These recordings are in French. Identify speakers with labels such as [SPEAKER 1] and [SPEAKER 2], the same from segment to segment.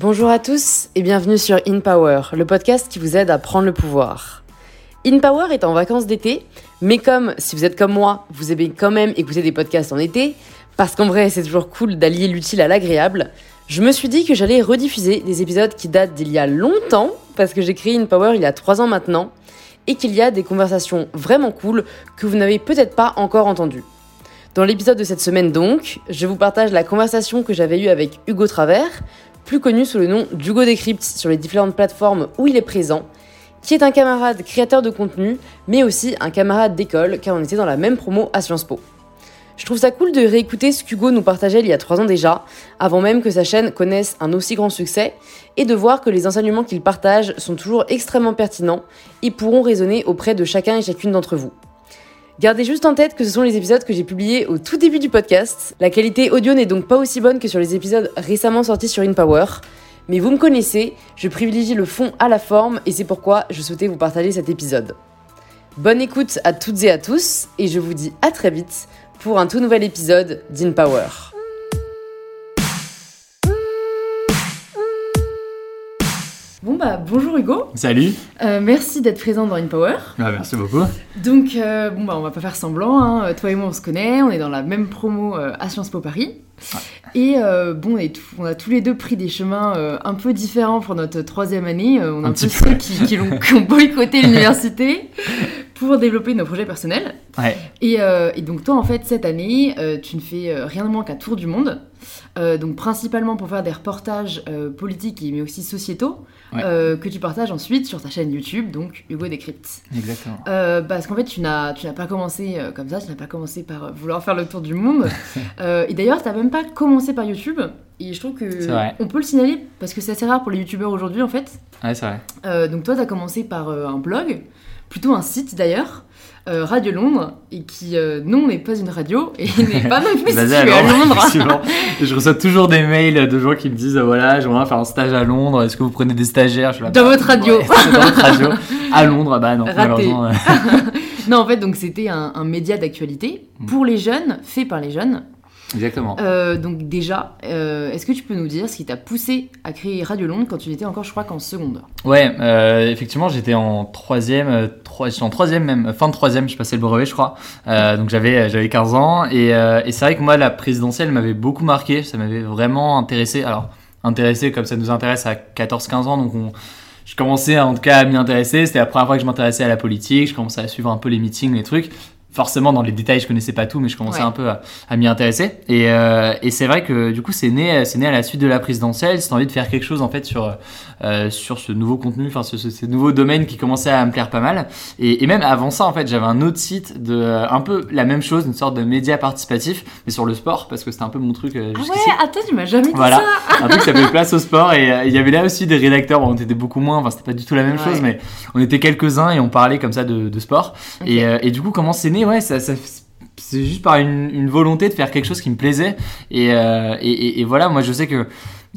[SPEAKER 1] Bonjour à tous et bienvenue sur In Power, le podcast qui vous aide à prendre le pouvoir. In Power est en vacances d'été, mais comme si vous êtes comme moi, vous aimez quand même écouter des podcasts en été, parce qu'en vrai c'est toujours cool d'allier l'utile à l'agréable, je me suis dit que j'allais rediffuser des épisodes qui datent d'il y a longtemps, parce que j'ai créé In Power il y a 3 ans maintenant, et qu'il y a des conversations vraiment cool que vous n'avez peut-être pas encore entendues. Dans l'épisode de cette semaine donc, je vous partage la conversation que j'avais eue avec Hugo Travers, plus connu sous le nom d'Hugo Decrypt sur les différentes plateformes où il est présent, qui est un camarade créateur de contenu, mais aussi un camarade d'école, car on était dans la même promo à Sciences Po. Je trouve ça cool de réécouter ce qu'Hugo nous partageait il y a trois ans déjà, avant même que sa chaîne connaisse un aussi grand succès, et de voir que les enseignements qu'il partage sont toujours extrêmement pertinents et pourront résonner auprès de chacun et chacune d'entre vous. Gardez juste en tête que ce sont les épisodes que j'ai publiés au tout début du podcast. La qualité audio n'est donc pas aussi bonne que sur les épisodes récemment sortis sur InPower. Mais vous me connaissez, je privilégie le fond à la forme et c'est pourquoi je souhaitais vous partager cet épisode. Bonne écoute à toutes et à tous et je vous dis à très vite pour un tout nouvel épisode d'InPower. Bon bah bonjour Hugo.
[SPEAKER 2] Salut.
[SPEAKER 1] Euh, merci d'être présent dans InPower.
[SPEAKER 2] Ah, merci beaucoup.
[SPEAKER 1] Donc euh, bon bah on va pas faire semblant, hein. toi et moi on se connaît, on est dans la même promo euh, à Sciences Po Paris. Et bon, on, est tout- on a tous les deux pris des chemins euh, un peu différents pour notre troisième année. Euh, on est un,
[SPEAKER 2] Un
[SPEAKER 1] peu
[SPEAKER 2] petit
[SPEAKER 1] ceux qui, qui l'ont- qui ont boycotté l'université pour développer nos projets personnels.
[SPEAKER 2] Ouais.
[SPEAKER 1] Et, euh, et donc toi, en fait, cette année, euh, tu ne fais euh, rien de moins qu'un tour du monde. Donc principalement pour faire des reportages politiques mais aussi sociétaux
[SPEAKER 2] Ouais.
[SPEAKER 1] que tu partages ensuite sur ta chaîne YouTube, donc Hugo Decrypt.
[SPEAKER 2] Exactement.
[SPEAKER 1] Parce qu'en fait, tu n'as, pas commencé comme ça, tu n'as pas commencé par vouloir faire le tour du monde. Et d'ailleurs, tu n'as même pas commencé par YouTube. Et je trouve que on peut le signaler parce que c'est assez rare pour les youtubeurs aujourd'hui en fait.
[SPEAKER 2] Ouais, c'est vrai.
[SPEAKER 1] Donc toi, tu as commencé par un blog, plutôt un site d'ailleurs, euh, Radio Londres, et qui, euh, non, n'est pas une radio, et n'est pas non plus situé à Londres.
[SPEAKER 2] Je reçois toujours des mails de gens qui me disent voilà, j'aimerais faire un stage à Londres. Est-ce que vous prenez des stagiaires? Je suis là,
[SPEAKER 1] Dans
[SPEAKER 2] bah,
[SPEAKER 1] votre radio.
[SPEAKER 2] ouais, dans votre radio. À Londres, bah non.
[SPEAKER 1] Raté.
[SPEAKER 2] malheureusement, euh,
[SPEAKER 1] non, en fait, donc c'était un, un média d'actualité
[SPEAKER 2] Mm.
[SPEAKER 1] pour les jeunes, fait par les jeunes.
[SPEAKER 2] Exactement.
[SPEAKER 1] Euh, donc déjà, euh, est-ce que tu peux nous dire ce qui t'a poussé à créer Radio Londres quand tu étais encore, je crois, qu'en seconde
[SPEAKER 2] Ouais, euh, effectivement, j'étais en troisième, trois, en troisième même, fin de troisième, je passais le brevet, je crois. Donc j'avais, j'avais 15 ans et, et c'est vrai que moi, la présidentielle m'avait beaucoup marqué, ça m'avait vraiment intéressé. Alors, intéressé comme ça nous intéresse à 14-15 ans, donc on, je commençais en tout cas à m'y intéresser. C'était la première fois que je m'intéressais à la politique, je commençais à suivre un peu les meetings, les trucs. Forcément, dans les détails, je connaissais pas tout, mais je commençais
[SPEAKER 1] Ouais.
[SPEAKER 2] un peu à, à m'y intéresser. Et, euh, et c'est vrai que du coup, c'est né, c'est né à la suite de la présidentielle. C'était envie de faire quelque chose en fait sur euh, sur ce nouveau contenu, enfin ce, ce- ces nouveaux domaines qui commençaient à me plaire pas mal. Et, et même avant ça, en fait, j'avais un autre site de euh, un peu la même chose, une sorte de média participatif, mais sur le sport, parce que c'était un peu mon truc euh,
[SPEAKER 1] Ah ouais, attends, tu m'as jamais dit
[SPEAKER 2] Voilà,
[SPEAKER 1] ça
[SPEAKER 2] un truc qui s'appelait Place au sport et il y avait là aussi des rédacteurs, bon, on était beaucoup moins, enfin c'était pas du tout la même
[SPEAKER 1] Ouais.
[SPEAKER 2] chose, mais on était quelques-uns et on parlait comme ça de, de sport. Et, euh, et du coup, comment c'est né? Ouais, ça, ça- c'est juste par une, une volonté de faire quelque chose qui me plaisait. Et, euh, et, et- et voilà, moi je sais que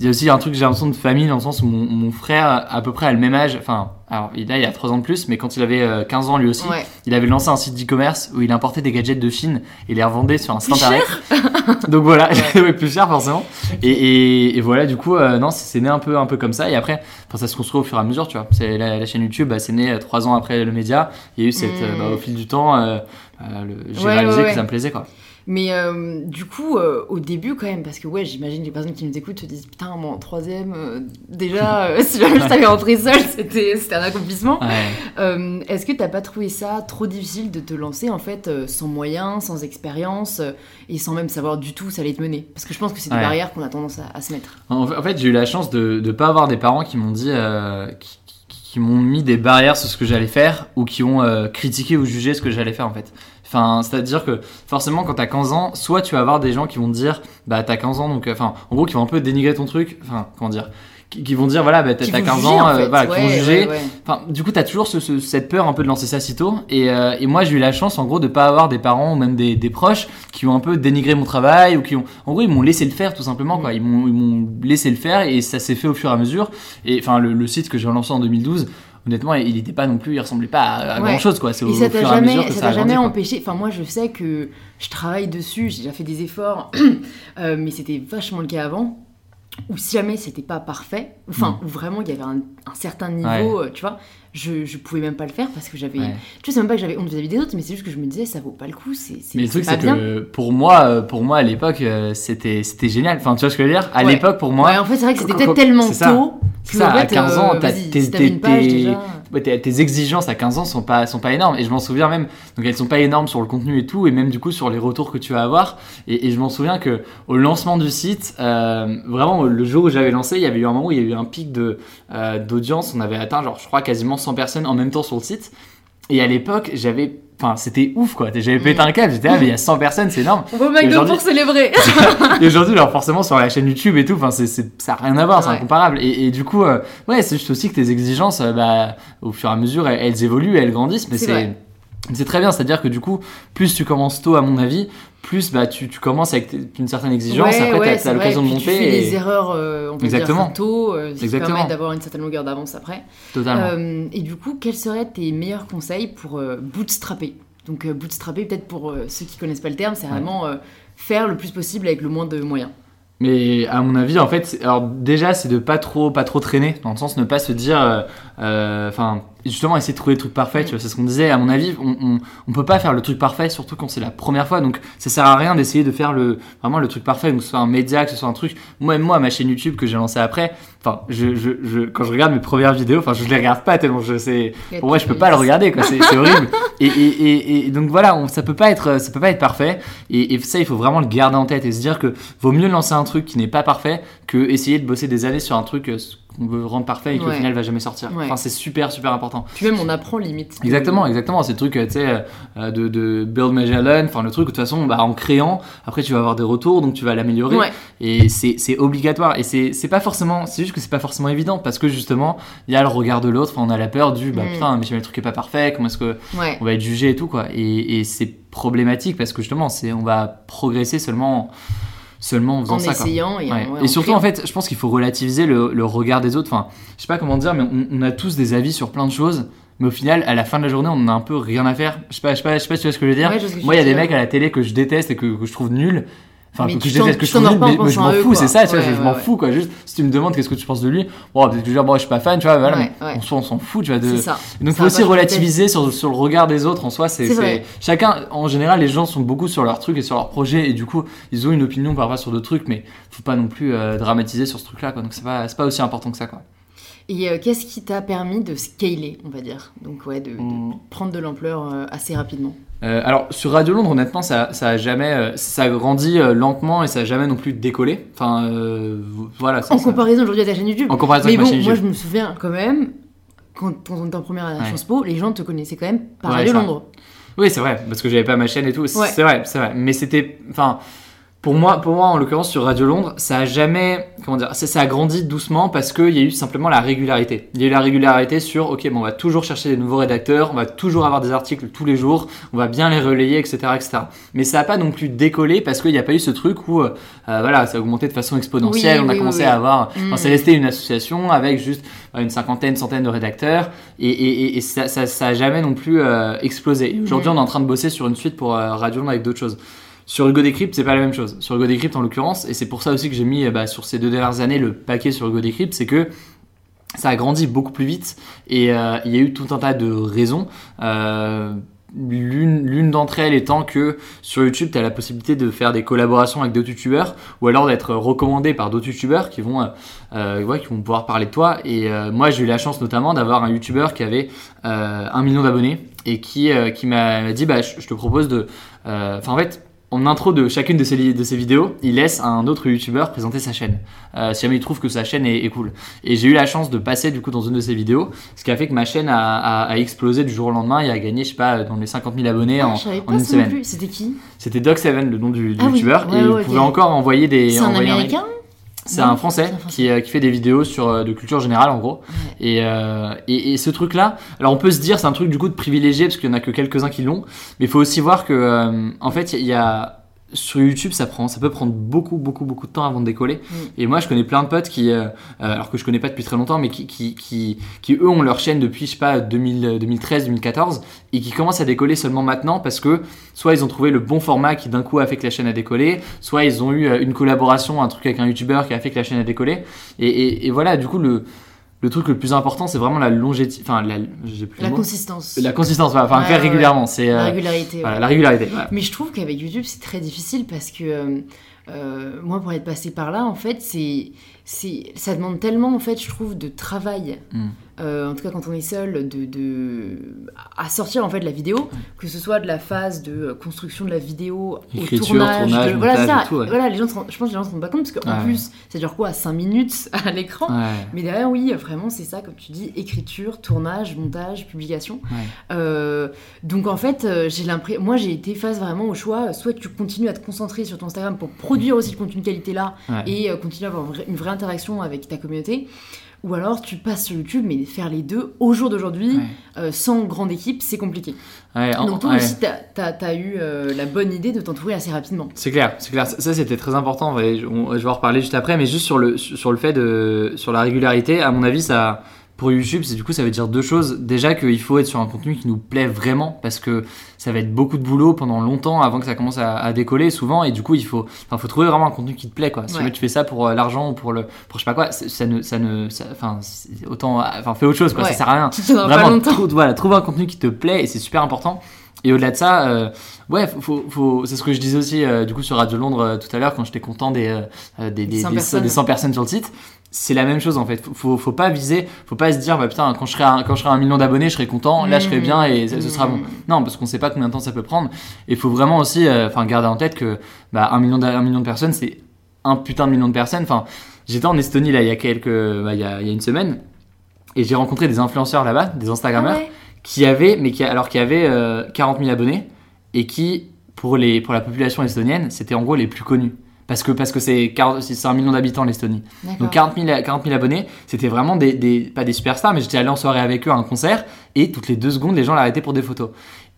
[SPEAKER 2] il y a aussi un truc, j'ai l'impression de famille dans le sens où mon, mon frère, à peu près à le même âge, enfin, alors il a, il a 3 ans de plus, mais quand il avait euh, 15 ans lui aussi,
[SPEAKER 1] Ouais.
[SPEAKER 2] il avait lancé un site d'e-commerce où il importait des gadgets de Chine et les revendait sur un site internet. Donc voilà, ouais, plus cher forcément. Et, et, et voilà, du coup, euh, non, c'est né un peu, un peu comme ça. Et après, ça se construit au fur et à mesure, tu vois. C'est la, la chaîne YouTube, bah, c'est né euh, trois ans après le média. Il y a eu cette, euh, bah, au fil du temps, euh, euh, j'ai
[SPEAKER 1] Ouais,
[SPEAKER 2] réalisé que ça me plaisait, quoi.
[SPEAKER 1] Mais euh, du coup, euh, au début quand même, parce que ouais, j'imagine que les personnes qui nous écoutent se disent putain, moi en troisième, euh, déjà, si jamais je t'avais rentré seule, c'était un accomplissement.
[SPEAKER 2] Ouais.
[SPEAKER 1] Est-ce que t'as pas trouvé ça trop difficile de te lancer en fait sans moyens, sans expérience et sans même savoir du tout où ça allait te mener? Parce que je pense que c'est des
[SPEAKER 2] Ouais.
[SPEAKER 1] barrières qu'on a tendance à, à se mettre.
[SPEAKER 2] En fait, j'ai eu la chance de ne pas avoir des parents qui m'ont dit, qui, m'ont mis des barrières sur ce que j'allais faire ou qui ont critiqué ou jugé ce que j'allais faire en fait. Enfin, c'est-à-dire que forcément, quand t'as 15 ans, soit tu vas avoir des gens qui vont te dire, bah t'as 15 ans, donc, euh, enfin, en gros, qui vont un peu dénigrer ton truc, enfin, comment dire, qui, qui vont dire, voilà, bah t'as
[SPEAKER 1] Qui
[SPEAKER 2] t'as
[SPEAKER 1] vont
[SPEAKER 2] 15
[SPEAKER 1] juger,
[SPEAKER 2] ans,
[SPEAKER 1] en
[SPEAKER 2] euh,
[SPEAKER 1] fait.
[SPEAKER 2] voilà, qui vont juger.
[SPEAKER 1] ouais, ouais.
[SPEAKER 2] Enfin, du coup, t'as toujours ce- ce- cette peur un peu de lancer ça si tôt. Et, euh, et moi, j'ai eu la chance, en gros, de pas avoir des parents ou même des, des proches qui ont un peu dénigré mon travail ou qui ont, en gros, ils m'ont laissé le faire tout simplement. Quoi. Ils m'ont, ils m'ont laissé le faire et ça s'est fait au fur et à mesure. Et enfin, le, le site que j'ai lancé en 2012. Honnêtement, il était pas non plus, il ressemblait pas à, à
[SPEAKER 1] Ouais.
[SPEAKER 2] grand chose quoi. C'est au,
[SPEAKER 1] ça t'a
[SPEAKER 2] fur et à
[SPEAKER 1] jamais, ça jamais
[SPEAKER 2] quoi.
[SPEAKER 1] empêché. Enfin, moi, je sais que je travaille dessus, j'ai déjà fait des efforts, euh, mais c'était vachement le cas avant. Ou si jamais c'était pas parfait, enfin,
[SPEAKER 2] Mm.
[SPEAKER 1] où vraiment il y avait un, un certain niveau, euh, tu vois, je, je pouvais même pas le faire parce que j'avais.
[SPEAKER 2] Ouais.
[SPEAKER 1] Tu c'est même pas que j'avais honte vis-à-vis des autres, mais c'est juste que je me disais, ça vaut pas le coup, c'est
[SPEAKER 2] Mais le truc, c'est que pour moi, euh, pour moi à l'époque, euh, c'était génial. Enfin, tu vois ce que je veux dire? À
[SPEAKER 1] Ouais.
[SPEAKER 2] l'époque, pour moi,
[SPEAKER 1] en fait, c'est vrai que c'était tellement
[SPEAKER 2] ça.
[SPEAKER 1] tôt.
[SPEAKER 2] C'est
[SPEAKER 1] que,
[SPEAKER 2] ça,
[SPEAKER 1] en
[SPEAKER 2] à
[SPEAKER 1] fait,
[SPEAKER 2] 15 ans,
[SPEAKER 1] euh,
[SPEAKER 2] t'es- t'es- exigences à 15 ans sont pas, sont pas énormes. Et je m'en souviens même, donc elles sont pas énormes sur le contenu et tout, et même du coup sur les retours que tu vas avoir. Et, je m'en souviens que au lancement du site, euh, vraiment le jour où j'avais lancé, il y avait eu un moment où il y a eu un pic euh, d'audience. On avait atteint, genre, je crois, quasiment 100 personnes en même temps sur le site. Et à l'époque, j'avais. Enfin, c'était ouf quoi. J'avais pété un câble. J'étais, ah, mais il y a 100 personnes, c'est énorme.
[SPEAKER 1] On va au McDo pour célébrer.
[SPEAKER 2] Et aujourd'hui, alors forcément sur la chaîne YouTube et tout, enfin c'est, c'est- ça n'a rien à voir, c'est incomparable. Et, et du coup, euh, ouais, c'est juste aussi que tes exigences, euh, bah, au fur et à mesure, elles, elles évoluent, elles grandissent, mais
[SPEAKER 1] C'est
[SPEAKER 2] c'est, très bien. C'est-à-dire que du coup, plus tu commences tôt, à mon avis, plus bah, tu, tu commences avec une certaine exigence,
[SPEAKER 1] Ouais,
[SPEAKER 2] après
[SPEAKER 1] ouais, c'est
[SPEAKER 2] t'as l'occasion de monter.
[SPEAKER 1] Tu fais
[SPEAKER 2] et-
[SPEAKER 1] les erreurs, euh, on peut
[SPEAKER 2] Exactement.
[SPEAKER 1] dire, tôt, euh, ce qui permet d'avoir une certaine longueur d'avance après.
[SPEAKER 2] Totalement.
[SPEAKER 1] Euh, et du coup, quels seraient tes meilleurs conseils pour euh, bootstrapper? Donc, bootstrapper, peut-être pour ceux qui connaissent pas le terme, c'est
[SPEAKER 2] Ouais.
[SPEAKER 1] vraiment faire le plus possible avec le moins de moyens.
[SPEAKER 2] Mais à mon avis, en fait, alors déjà, c'est de pas trop, pas trop traîner, dans le sens ne pas se dire, enfin, justement, essayer de trouver le truc parfait. Tu vois, c'est ce qu'on disait. À mon avis, on, on, on peut pas faire le truc parfait, surtout quand c'est la première fois. Donc, ça sert à rien d'essayer de faire le vraiment le truc parfait, que ce soit un média, que ce soit un truc. Moi, même moi, ma chaîne YouTube que j'ai lancée après, enfin, je, je, je, quand je regarde mes premières vidéos, enfin, je les regarde pas tellement je sais. Pour moi, je peux pas le regarder, quoi. C'est horrible. Et, et, et, et donc voilà, on, ça peut pas être, ça peut pas être parfait. Et, et ça, il faut vraiment le garder en tête et se dire que vaut mieux lancer un truc qui n'est pas parfait que essayer de bosser des années sur un truc euh, qu'on veut rendre parfait et qui au
[SPEAKER 1] Ouais.
[SPEAKER 2] final va jamais sortir.
[SPEAKER 1] Ouais.
[SPEAKER 2] Enfin, c'est super, super important.
[SPEAKER 1] Puis même, on apprend limite.
[SPEAKER 2] Exactement, exactement. C'est le truc, euh, tu sais, euh, de, de build, measure, learn. Enfin, le truc, de toute façon, bah, en créant, après, tu vas avoir des retours, donc tu vas l'améliorer.
[SPEAKER 1] Ouais.
[SPEAKER 2] Et c'est obligatoire. Et c'est pas forcément, c'est juste que c'est pas forcément évident parce que justement, il y a le regard de l'autre. Enfin, on a la peur du, bah
[SPEAKER 1] Mm.
[SPEAKER 2] putain, mais si le truc est pas parfait, comment est-ce que on va être jugé et tout quoi. Et, et c'est problématique parce que justement, c'est on va progresser seulement seulement en faisant
[SPEAKER 1] En
[SPEAKER 2] ça. quoi.
[SPEAKER 1] essayant et, en-
[SPEAKER 2] Ouais. et
[SPEAKER 1] en
[SPEAKER 2] surtout,
[SPEAKER 1] créant.
[SPEAKER 2] en fait, je pense qu'il faut relativiser le, le regard des autres. Enfin, je sais pas comment dire, mais on, on a tous des avis sur plein de choses. Mais au final, à la fin de la journée, on en a un peu rien à faire. Je sais pas, je sais pas, je sais pas si tu vois ce que je veux dire.
[SPEAKER 1] Ouais,
[SPEAKER 2] Moi, il y a des mecs à la télé que je déteste et que, que je trouve nuls. Enfin,
[SPEAKER 1] Mais
[SPEAKER 2] que
[SPEAKER 1] tu
[SPEAKER 2] je déteste,
[SPEAKER 1] t'en-
[SPEAKER 2] que je trouve
[SPEAKER 1] en
[SPEAKER 2] mais, mais je m'en fous, c'est ça, tu vois,
[SPEAKER 1] Ouais,
[SPEAKER 2] je, je m'en
[SPEAKER 1] ouais,
[SPEAKER 2] fous, quoi. Juste, si tu me demandes qu'est-ce que tu penses de lui, bon, peut-être que je vais dire, bon, je suis pas fan, tu vois, voilà, mais
[SPEAKER 1] ouais.
[SPEAKER 2] on s'en- on s'en fout, tu vois. De...
[SPEAKER 1] Ça.
[SPEAKER 2] Donc, faut aussi relativiser sur, sur le regard des autres en soi. C'est. Chacun, en général, les gens sont beaucoup sur leur truc et sur leur projet, et du coup, ils ont une opinion parfois sur d'autres trucs, mais faut pas non plus euh, dramatiser sur ce truc-là, quoi. Donc, c'est pas, c'est pas aussi important que ça, quoi.
[SPEAKER 1] Et euh, qu'est-ce qui t'a permis de scaler, on va dire? Donc, ouais, de, de
[SPEAKER 2] Mm.
[SPEAKER 1] prendre de l'ampleur euh, assez rapidement.
[SPEAKER 2] Euh, alors sur Radio Londres, honnêtement, ça, ça a jamais, euh, ça a grandi euh, lentement et ça a jamais non plus décollé. Enfin, euh, voilà. ça-
[SPEAKER 1] En
[SPEAKER 2] ça-
[SPEAKER 1] comparaison aujourd'hui à ta chaîne YouTube.
[SPEAKER 2] en comparaison
[SPEAKER 1] Mais
[SPEAKER 2] avec ma
[SPEAKER 1] bon,
[SPEAKER 2] chaîne
[SPEAKER 1] moi je me souviens quand même, quand, quand on était en première à
[SPEAKER 2] Ouais.
[SPEAKER 1] Sciences Po, les gens te connaissaient quand même par
[SPEAKER 2] Ouais,
[SPEAKER 1] Radio. Londres.
[SPEAKER 2] Oui, c'est vrai, parce que j'avais pas ma chaîne et tout. C'est
[SPEAKER 1] Ouais.
[SPEAKER 2] c'est vrai, c'est vrai. Mais c'était, enfin, pour moi, pour moi, en l'occurrence sur Radio Londres, ça a jamais, comment dire, ça, ça a grandi doucement parce qu'il y a eu simplement la régularité. Il y a eu la régularité sur, ok, bon, on va toujours chercher des nouveaux rédacteurs, on va toujours avoir des articles tous les jours, on va bien les relayer, etc., etc. Mais ça a pas non plus décollé parce qu'il n'y a pas eu ce truc où, euh, voilà, ça a augmenté de façon exponentielle.
[SPEAKER 1] Oui,
[SPEAKER 2] on a
[SPEAKER 1] oui,
[SPEAKER 2] commencé
[SPEAKER 1] oui,
[SPEAKER 2] à avoir,
[SPEAKER 1] Mm.
[SPEAKER 2] enfin, Célesté, une association avec juste euh, une cinquantaine, centaine de rédacteurs, et, et, et- et ça, ça, ça a jamais non plus euh, explosé. Et Aujourd'hui,
[SPEAKER 1] Mm.
[SPEAKER 2] on est en train de bosser sur une suite pour euh, Radio Londres avec d'autres choses. Sur Hugo Decrypt, c'est pas la même chose. Sur Hugo Decrypt, en l'occurrence, et c'est pour ça aussi que j'ai mis bah, sur ces deux dernières années le paquet sur Hugo Decrypt, c'est que ça a grandi beaucoup plus vite et euh, il y a eu tout un tas de raisons. Euh, L'une d'entre elles étant que sur YouTube, tu as la possibilité de faire des collaborations avec d'autres youtubeurs ou alors d'être recommandé par d'autres youtubeurs qui vont, euh, qui vont pouvoir parler de toi. Et moi, j'ai eu la chance notamment d'avoir un youtubeur qui avait un million d'abonnés et qui, m'a dit bah, je, te propose de. Enfin, en fait, en intro de chacune de ces vidéos, il laisse un autre youtubeur présenter sa chaîne. Euh, si jamais il trouve que sa chaîne est, est cool. Et j'ai eu la chance de passer du coup dans une de ces vidéos, ce qui a fait que ma chaîne a, a- a explosé du jour au lendemain et a gagné, je sais pas, dans les 50 000 abonnés
[SPEAKER 1] Ah,
[SPEAKER 2] en,
[SPEAKER 1] pas
[SPEAKER 2] une semaine.
[SPEAKER 1] C'était qui?
[SPEAKER 2] C'était Doc7, le nom du, du
[SPEAKER 1] Ah oui,
[SPEAKER 2] youtubeur,
[SPEAKER 1] ouais,
[SPEAKER 2] et
[SPEAKER 1] ouais,
[SPEAKER 2] il pouvait encore envoyer des.
[SPEAKER 1] C'est un américain?
[SPEAKER 2] un
[SPEAKER 1] c'est un Français.
[SPEAKER 2] Qui, euh, qui fait des vidéos sur euh, de culture générale en gros.
[SPEAKER 1] Ouais.
[SPEAKER 2] Et, euh, et, et ce truc-là, alors on peut se dire c'est un truc du coup de privilégié parce qu'il y en a que quelques-uns qui l'ont, mais il faut aussi voir que euh, en fait il y a sur YouTube, ça prend, ça peut prendre beaucoup, beaucoup, beaucoup de temps avant de décoller.
[SPEAKER 1] Mm.
[SPEAKER 2] Et moi, je connais plein de potes qui, euh, euh, alors que je connais pas depuis très longtemps, mais qui, qui, qui, qui, eux ont leur chaîne depuis, je sais pas, 2000, 2013, 2014, et qui commencent à décoller seulement maintenant parce que soit ils ont trouvé le bon format qui d'un coup a fait que la chaîne a décollé, soit ils ont eu euh, une collaboration, un truc avec un YouTuber qui a fait que la chaîne a décollé. Et, et, et voilà, du coup, le, le truc le plus important, c'est vraiment la longévité, enfin, la,
[SPEAKER 1] La consistance.
[SPEAKER 2] La consistance, voilà, enfin,
[SPEAKER 1] Ouais,
[SPEAKER 2] faire
[SPEAKER 1] ouais,
[SPEAKER 2] régulièrement, c'est
[SPEAKER 1] La
[SPEAKER 2] euh,
[SPEAKER 1] régularité.
[SPEAKER 2] voilà, la régularité.
[SPEAKER 1] Mais je trouve qu'avec YouTube, c'est très difficile parce que euh, euh, moi, pour être passé par là, en fait, c'est, c'est, ça demande tellement, en fait, je trouve, de travail.
[SPEAKER 2] Mm.
[SPEAKER 1] Euh, en tout cas, quand on est seul, de, de- à sortir en fait la vidéo, que ce soit de la phase de euh, construction de la vidéo
[SPEAKER 2] Écriture,
[SPEAKER 1] au tournage,
[SPEAKER 2] tournage,
[SPEAKER 1] de- voilà,
[SPEAKER 2] montage
[SPEAKER 1] c'est ça.
[SPEAKER 2] et tout, ouais.
[SPEAKER 1] voilà, les gens, se je pense que les gens se rendent pas compte parce qu'en
[SPEAKER 2] Ouais.
[SPEAKER 1] plus, ça dure quoi, 5 minutes à l'écran.
[SPEAKER 2] Ouais.
[SPEAKER 1] Mais derrière, oui, vraiment, c'est ça, comme tu dis, écriture, tournage, montage, publication. Euh, donc en fait, euh, j'ai l'impression, moi j'ai été face vraiment au choix, soit tu continues à te concentrer sur ton Instagram pour produire aussi le contenu de qualité là et euh, continuer à avoir une vraie interaction avec ta communauté, ou alors tu passes sur YouTube, mais faire les deux au jour d'aujourd'hui,
[SPEAKER 2] Ouais.
[SPEAKER 1] euh, sans grande équipe, c'est compliqué.
[SPEAKER 2] Ouais,
[SPEAKER 1] Donc toi
[SPEAKER 2] ouais.
[SPEAKER 1] aussi, t'as as, eu euh, la bonne idée de t'entourer assez rapidement.
[SPEAKER 2] C'est clair, c'est clair. Ça, c'était très important. Je vais en reparler juste après, mais juste sur le sur le fait de sur la régularité. À mon avis, ça pour YouTube, c'est du coup ça veut dire deux choses. Déjà qu'il faut être sur un contenu qui nous plaît vraiment, parce que ça va être beaucoup de boulot pendant longtemps avant que ça commence à, à décoller souvent, et du coup il faut enfin faut trouver vraiment un contenu qui te plaît quoi. Si
[SPEAKER 1] Ouais.
[SPEAKER 2] tu fais ça pour euh, l'argent ou pour le pour je sais pas quoi, ça ne ça ne enfin autant enfin fais autre chose quoi.
[SPEAKER 1] Ouais.
[SPEAKER 2] Ça sert à rien. Vraiment, trou- voilà, trouve un contenu qui te plaît et c'est super important. Et au-delà de ça, euh, ouais, faut, faut, c'est ce que je disais aussi euh, du coup sur Radio Londres euh, tout à l'heure quand j'étais content des, des, des,
[SPEAKER 1] 100
[SPEAKER 2] des-
[SPEAKER 1] personnes.
[SPEAKER 2] des 100 personnes sur le site. C'est la même chose en fait. Faut, faut, faut pas viser, faut pas se dire bah putain quand je serai à, quand je serai à un million d'abonnés, je serai content, là je serai
[SPEAKER 1] Mmh.
[SPEAKER 2] bien et ce, sera bon.
[SPEAKER 1] Mmh.
[SPEAKER 2] Non, parce qu'on sait pas combien de temps ça peut prendre. Et faut vraiment aussi, euh, garder en tête que bah, un million, un million de personnes, c'est un putain de million de personnes. Enfin, j'étais en Estonie là il y a quelques, bah, il y a, il y a une semaine et j'ai rencontré des influenceurs là-bas, des
[SPEAKER 1] Ah
[SPEAKER 2] Instagrammeurs
[SPEAKER 1] ouais.
[SPEAKER 2] qui avait, mais qui, alors qui avait euh, 40 000 abonnés et qui, pour, les, pour la population estonienne, c'était en gros les plus connus. Parce que parce que c'est 40 c'est un million d'habitants l'Estonie. Donc 40 000, 40 000 abonnés, c'était vraiment des, des- pas des superstars, mais j'étais allé en soirée avec eux à un concert et toutes les deux secondes, les gens l'arrêtaient pour des photos.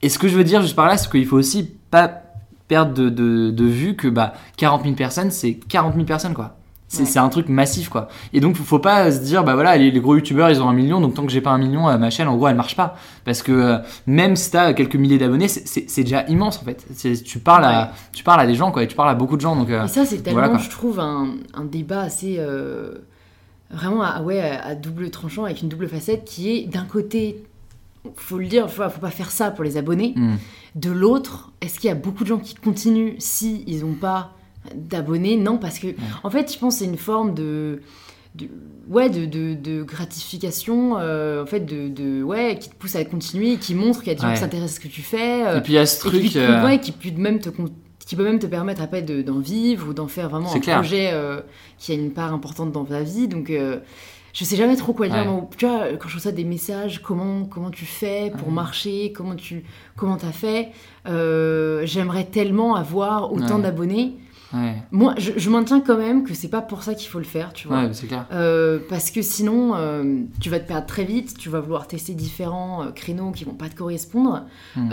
[SPEAKER 2] Et ce que je veux dire juste par là, c'est qu'il faut aussi pas perdre de, de, de vue que bah, 40 000 personnes, c'est 40 000 personnes quoi. C'est
[SPEAKER 1] Ouais.
[SPEAKER 2] un truc massif quoi. Et donc faut, faut pas se dire bah voilà les, les gros youtubeurs ils ont un million donc tant que j'ai pas un million euh, ma chaîne en gros elle marche pas parce que euh, même si t'as quelques milliers d'abonnés c'est- déjà immense en fait. Tu parles à tu parles à des gens quoi et tu parles à beaucoup de gens donc euh,
[SPEAKER 1] Et ça, c'est tellement,
[SPEAKER 2] voilà,
[SPEAKER 1] je trouve, un, un débat assez. euh, vraiment à, ouais, à double tranchant, avec une double facette qui est d'un côté, faut le dire, faut, faut pas faire ça pour les abonnés.
[SPEAKER 2] hmm.
[SPEAKER 1] De l'autre, est-ce qu'il y a beaucoup de gens qui continuent si ils n'ont pas d'abonnés Non, parce que, en fait, je pense que c'est une forme de. de- ouais, de, de, de gratification, euh, en fait, de, ouais, qui te pousse à continuer, qui montre qu'il y a des gens qui s'intéressent à ce que tu fais. euh,
[SPEAKER 2] Et puis il y a ce
[SPEAKER 1] qui,
[SPEAKER 2] truc.
[SPEAKER 1] peut-
[SPEAKER 2] euh,
[SPEAKER 1] ouais, qui peut même te qui peut même te permettre après de- d'en vivre ou d'en faire vraiment un
[SPEAKER 2] clair.
[SPEAKER 1] projet qui a une part importante dans ta vie. Donc, je sais jamais trop quoi dire.
[SPEAKER 2] Ouais.
[SPEAKER 1] Tu vois, quand je reçois des messages, comment, comment tu fais pour
[SPEAKER 2] Ouais.
[SPEAKER 1] marcher, comment tu comment as fait, euh, j'aimerais tellement avoir autant
[SPEAKER 2] Ouais.
[SPEAKER 1] d'abonnés.
[SPEAKER 2] Ouais,
[SPEAKER 1] Moi, je, je maintiens quand même que c'est pas pour ça qu'il faut le faire, tu vois.
[SPEAKER 2] ouais, c'est clair.
[SPEAKER 1] Euh, parce que sinon, euh, tu vas te perdre très vite, tu vas vouloir tester différents euh, créneaux qui vont pas te correspondre.
[SPEAKER 2] Hmm.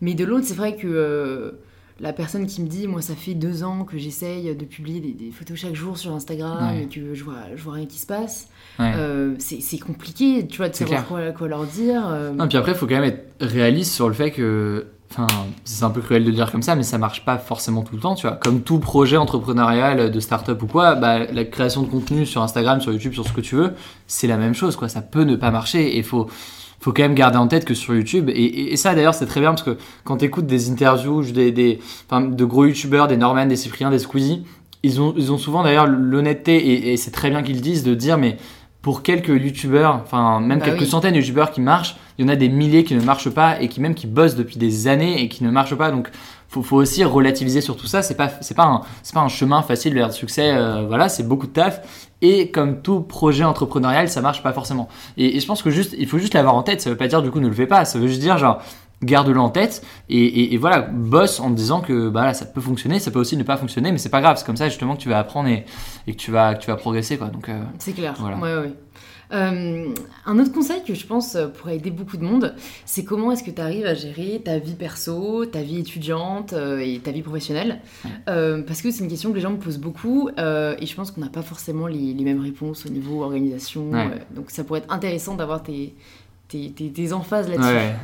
[SPEAKER 1] Mais de l'autre, c'est vrai que la personne qui me dit, moi, ça fait deux ans que j'essaye de publier des, des photos chaque jour sur Instagram
[SPEAKER 2] Ouais.
[SPEAKER 1] et que je vois, je vois rien qui se passe,
[SPEAKER 2] Ouais.
[SPEAKER 1] euh, c'est compliqué, tu vois, de savoir quoi leur dire. euh.
[SPEAKER 2] Non, puis après, il faut quand même être réaliste sur le fait que. Enfin, c'est un peu cruel de dire comme ça, mais ça marche pas forcément tout le temps, tu vois. Comme tout projet entrepreneurial de start-up ou quoi, bah, la création de contenu sur Instagram, sur YouTube, sur ce que tu veux, c'est la même chose, quoi. Ça peut ne pas marcher et faut. Faut quand même garder en tête que sur YouTube, et, ça d'ailleurs c'est très bien parce que quand tu écoutes des interviews des, de gros youtubeurs, des Norman, des Cyprien, des Squeezie, ils ont, ils ont souvent d'ailleurs l'honnêteté, et, c'est très bien qu'ils disent, de dire mais pour quelques youtubeurs, enfin même
[SPEAKER 1] Bah
[SPEAKER 2] quelques
[SPEAKER 1] oui.
[SPEAKER 2] centaines de youtubeurs qui marchent, il y en a des milliers qui ne marchent pas et qui même qui bossent depuis des années et qui ne marchent pas. Donc faut, faut aussi relativiser sur tout ça. C'est pas c'est pas un c'est pas un chemin facile vers le succès. euh, voilà, c'est beaucoup de taf. Et comme tout projet entrepreneurial, ça marche pas forcément. Et, et je pense que juste il faut juste l'avoir en tête. Ça veut pas dire du coup ne le fais pas. Ça veut juste dire genre garde-le en tête et, et- et voilà bosse en te disant que bah là, ça peut fonctionner ça peut aussi ne pas fonctionner mais c'est pas grave c'est comme ça justement que tu vas apprendre et, et que tu vas que tu vas progresser quoi donc euh,
[SPEAKER 1] C'est clair.
[SPEAKER 2] Voilà.
[SPEAKER 1] Ouais, ouais. Euh, un autre conseil que je pense euh, pourrait aider beaucoup de monde, c'est comment est-ce que tu arrives à gérer ta vie perso, ta vie étudiante euh, et ta vie professionnelle? parce que c'est une question que les gens me posent beaucoup et je pense qu'on n'a pas forcément les, mêmes réponses au niveau organisation. donc ça pourrait être intéressant d'avoir tes, tes, tes, emphases là-dessus.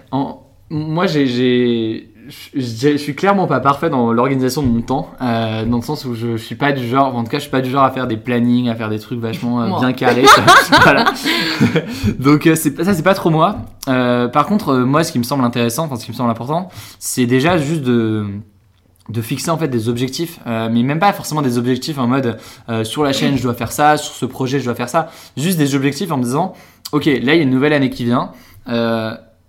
[SPEAKER 2] Moi, j'ai je, suis clairement pas parfait dans l'organisation de mon temps, euh, dans le sens où je, suis pas du genre, en tout cas, je suis pas du genre à faire des plannings, à faire des trucs vachement euh, bien carrés. Donc euh, c'est ça, c'est pas trop moi. par contre, moi, ce qui me semble intéressant, enfin ce qui me semble important, c'est déjà juste de de fixer en fait des objectifs, mais même pas forcément des objectifs en mode sur la chaîne je dois faire ça, sur ce projet je dois faire ça, juste des objectifs en me disant ok là il y a une nouvelle année qui vient,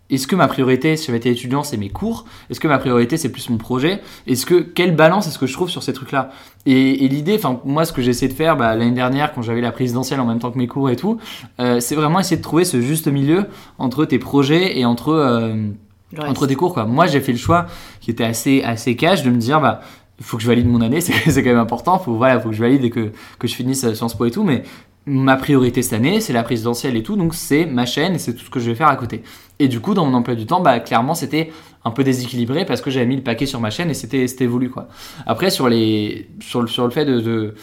[SPEAKER 2] est-ce que ma priorité, si j'avais été étudiant, c'est mes cours? Est-ce que ma priorité, c'est plus mon projet? Est-ce que quelle balance est-ce que je trouve sur ces trucs-là? Et, l'idée, enfin moi, ce que j'ai essayé de faire bah, l'année dernière, quand j'avais la présidentielle en même temps que mes cours et tout, euh, c'est vraiment essayer de trouver ce juste milieu entre tes projets et entre euh, entre tes cours. Quoi. Moi, j'ai fait le choix qui était assez assez cash de me dire bah faut que je valide mon année, c'est quand même important. Faut voilà, faut que je valide et que, que je finisse Sciences Po et tout. Mais ma priorité cette année, c'est la présidentielle et tout, donc c'est ma chaîne et c'est tout ce que je vais faire à côté. Et du coup, dans mon emploi du temps, bah, clairement, c'était un peu déséquilibré parce que j'avais mis le paquet sur ma chaîne et c'était voulu, quoi. Après, sur, les, sur, le, sur le fait de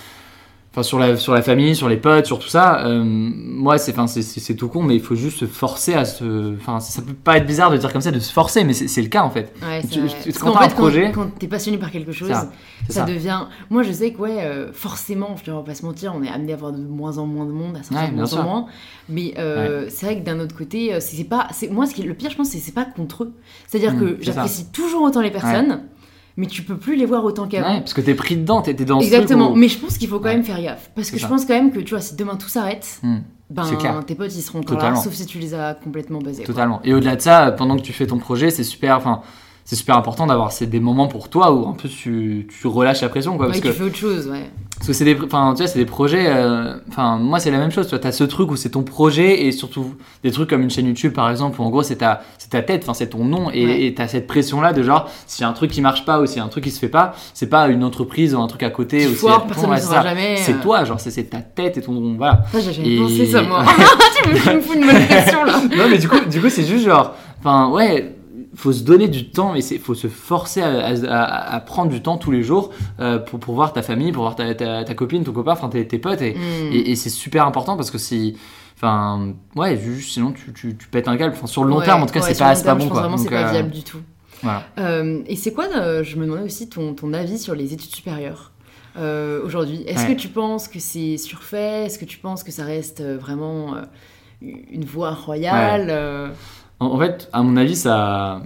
[SPEAKER 2] Enfin, sur la, sur la famille, sur les potes, sur tout ça, euh, moi, c'est, enfin, c'est, tout con, mais il faut juste se forcer à se. Enfin, ça peut pas être bizarre de dire comme ça, de se forcer, mais c'est, le cas en fait.
[SPEAKER 1] Ouais, tu, quand un projet. Quand, t'es passionné par quelque chose, ça, devient. Moi, je sais que, ouais, euh, forcément, je ne vais pas se mentir, on est amené à avoir de moins en moins de monde, à sortir de moins en moins. Mais euh, c'est vrai que d'un autre côté, c'est, pas. C'est, moi, ce qui est le pire, je pense, c'est, c'est pas contre eux. C'est-à-dire mmh, que j'apprécie toujours autant les personnes mais tu peux plus les voir autant qu'avant.
[SPEAKER 2] Ouais, parce que t'es pris dedans, t'es dans
[SPEAKER 1] Exactement, mais je pense qu'il faut quand même faire gaffe. Parce que je pense quand même que, tu vois, si demain tout s'arrête, hmm. ben, tes potes ils seront encore là, sauf si tu les as complètement basés.
[SPEAKER 2] Totalement. Et au-delà de ça, pendant que tu fais ton projet, c'est super. Enfin, c'est super important d'avoir des moments pour toi où un peu tu, tu relâches la pression. Quoi,
[SPEAKER 1] ouais, tu fais autre chose, ouais.
[SPEAKER 2] Parce que c'est des, enfin, tu vois, c'est des projets. Euh, enfin, moi, c'est la même chose. Tu vois, as ce truc où c'est ton projet et surtout des trucs comme une chaîne YouTube, par exemple, où en gros, c'est ta, c'est ta tête, enfin, c'est ton nom et tu as cette pression-là de genre, s'il y a un truc qui marche pas ou s'il y a un truc qui se fait pas, c'est pas une entreprise ou un truc à côté.
[SPEAKER 1] Tu foires, personne ne jamais.
[SPEAKER 2] C'est euh. toi, genre, c'est ta tête et ton nom. Voilà.
[SPEAKER 1] j'ai jamais pensé ça, moi. tu me fous une bonne pression, là.
[SPEAKER 2] non, mais du coup, du coup, c'est juste genre, enfin, ouais faut se donner du temps et il faut se forcer à, prendre du temps tous les jours euh, pour, pour voir ta famille, pour voir ta, ta, copine, ton copain, enfin tes, potes. Mm. Et, et, c'est super important parce que si. Enfin, ouais, juste, sinon tu, tu, tu, pètes un câble. Enfin, sur le long terme, en tout cas, c'est pas, pas bon.
[SPEAKER 1] Je vraiment c'est pas euh, viable du tout. Voilà. Euh, et c'est quoi, je me demandais aussi ton, ton avis sur les études supérieures aujourd'hui. Est-ce que tu penses que c'est surfait? Est-ce que tu penses que ça reste vraiment une voie royale?
[SPEAKER 2] En, fait, à mon avis, ça.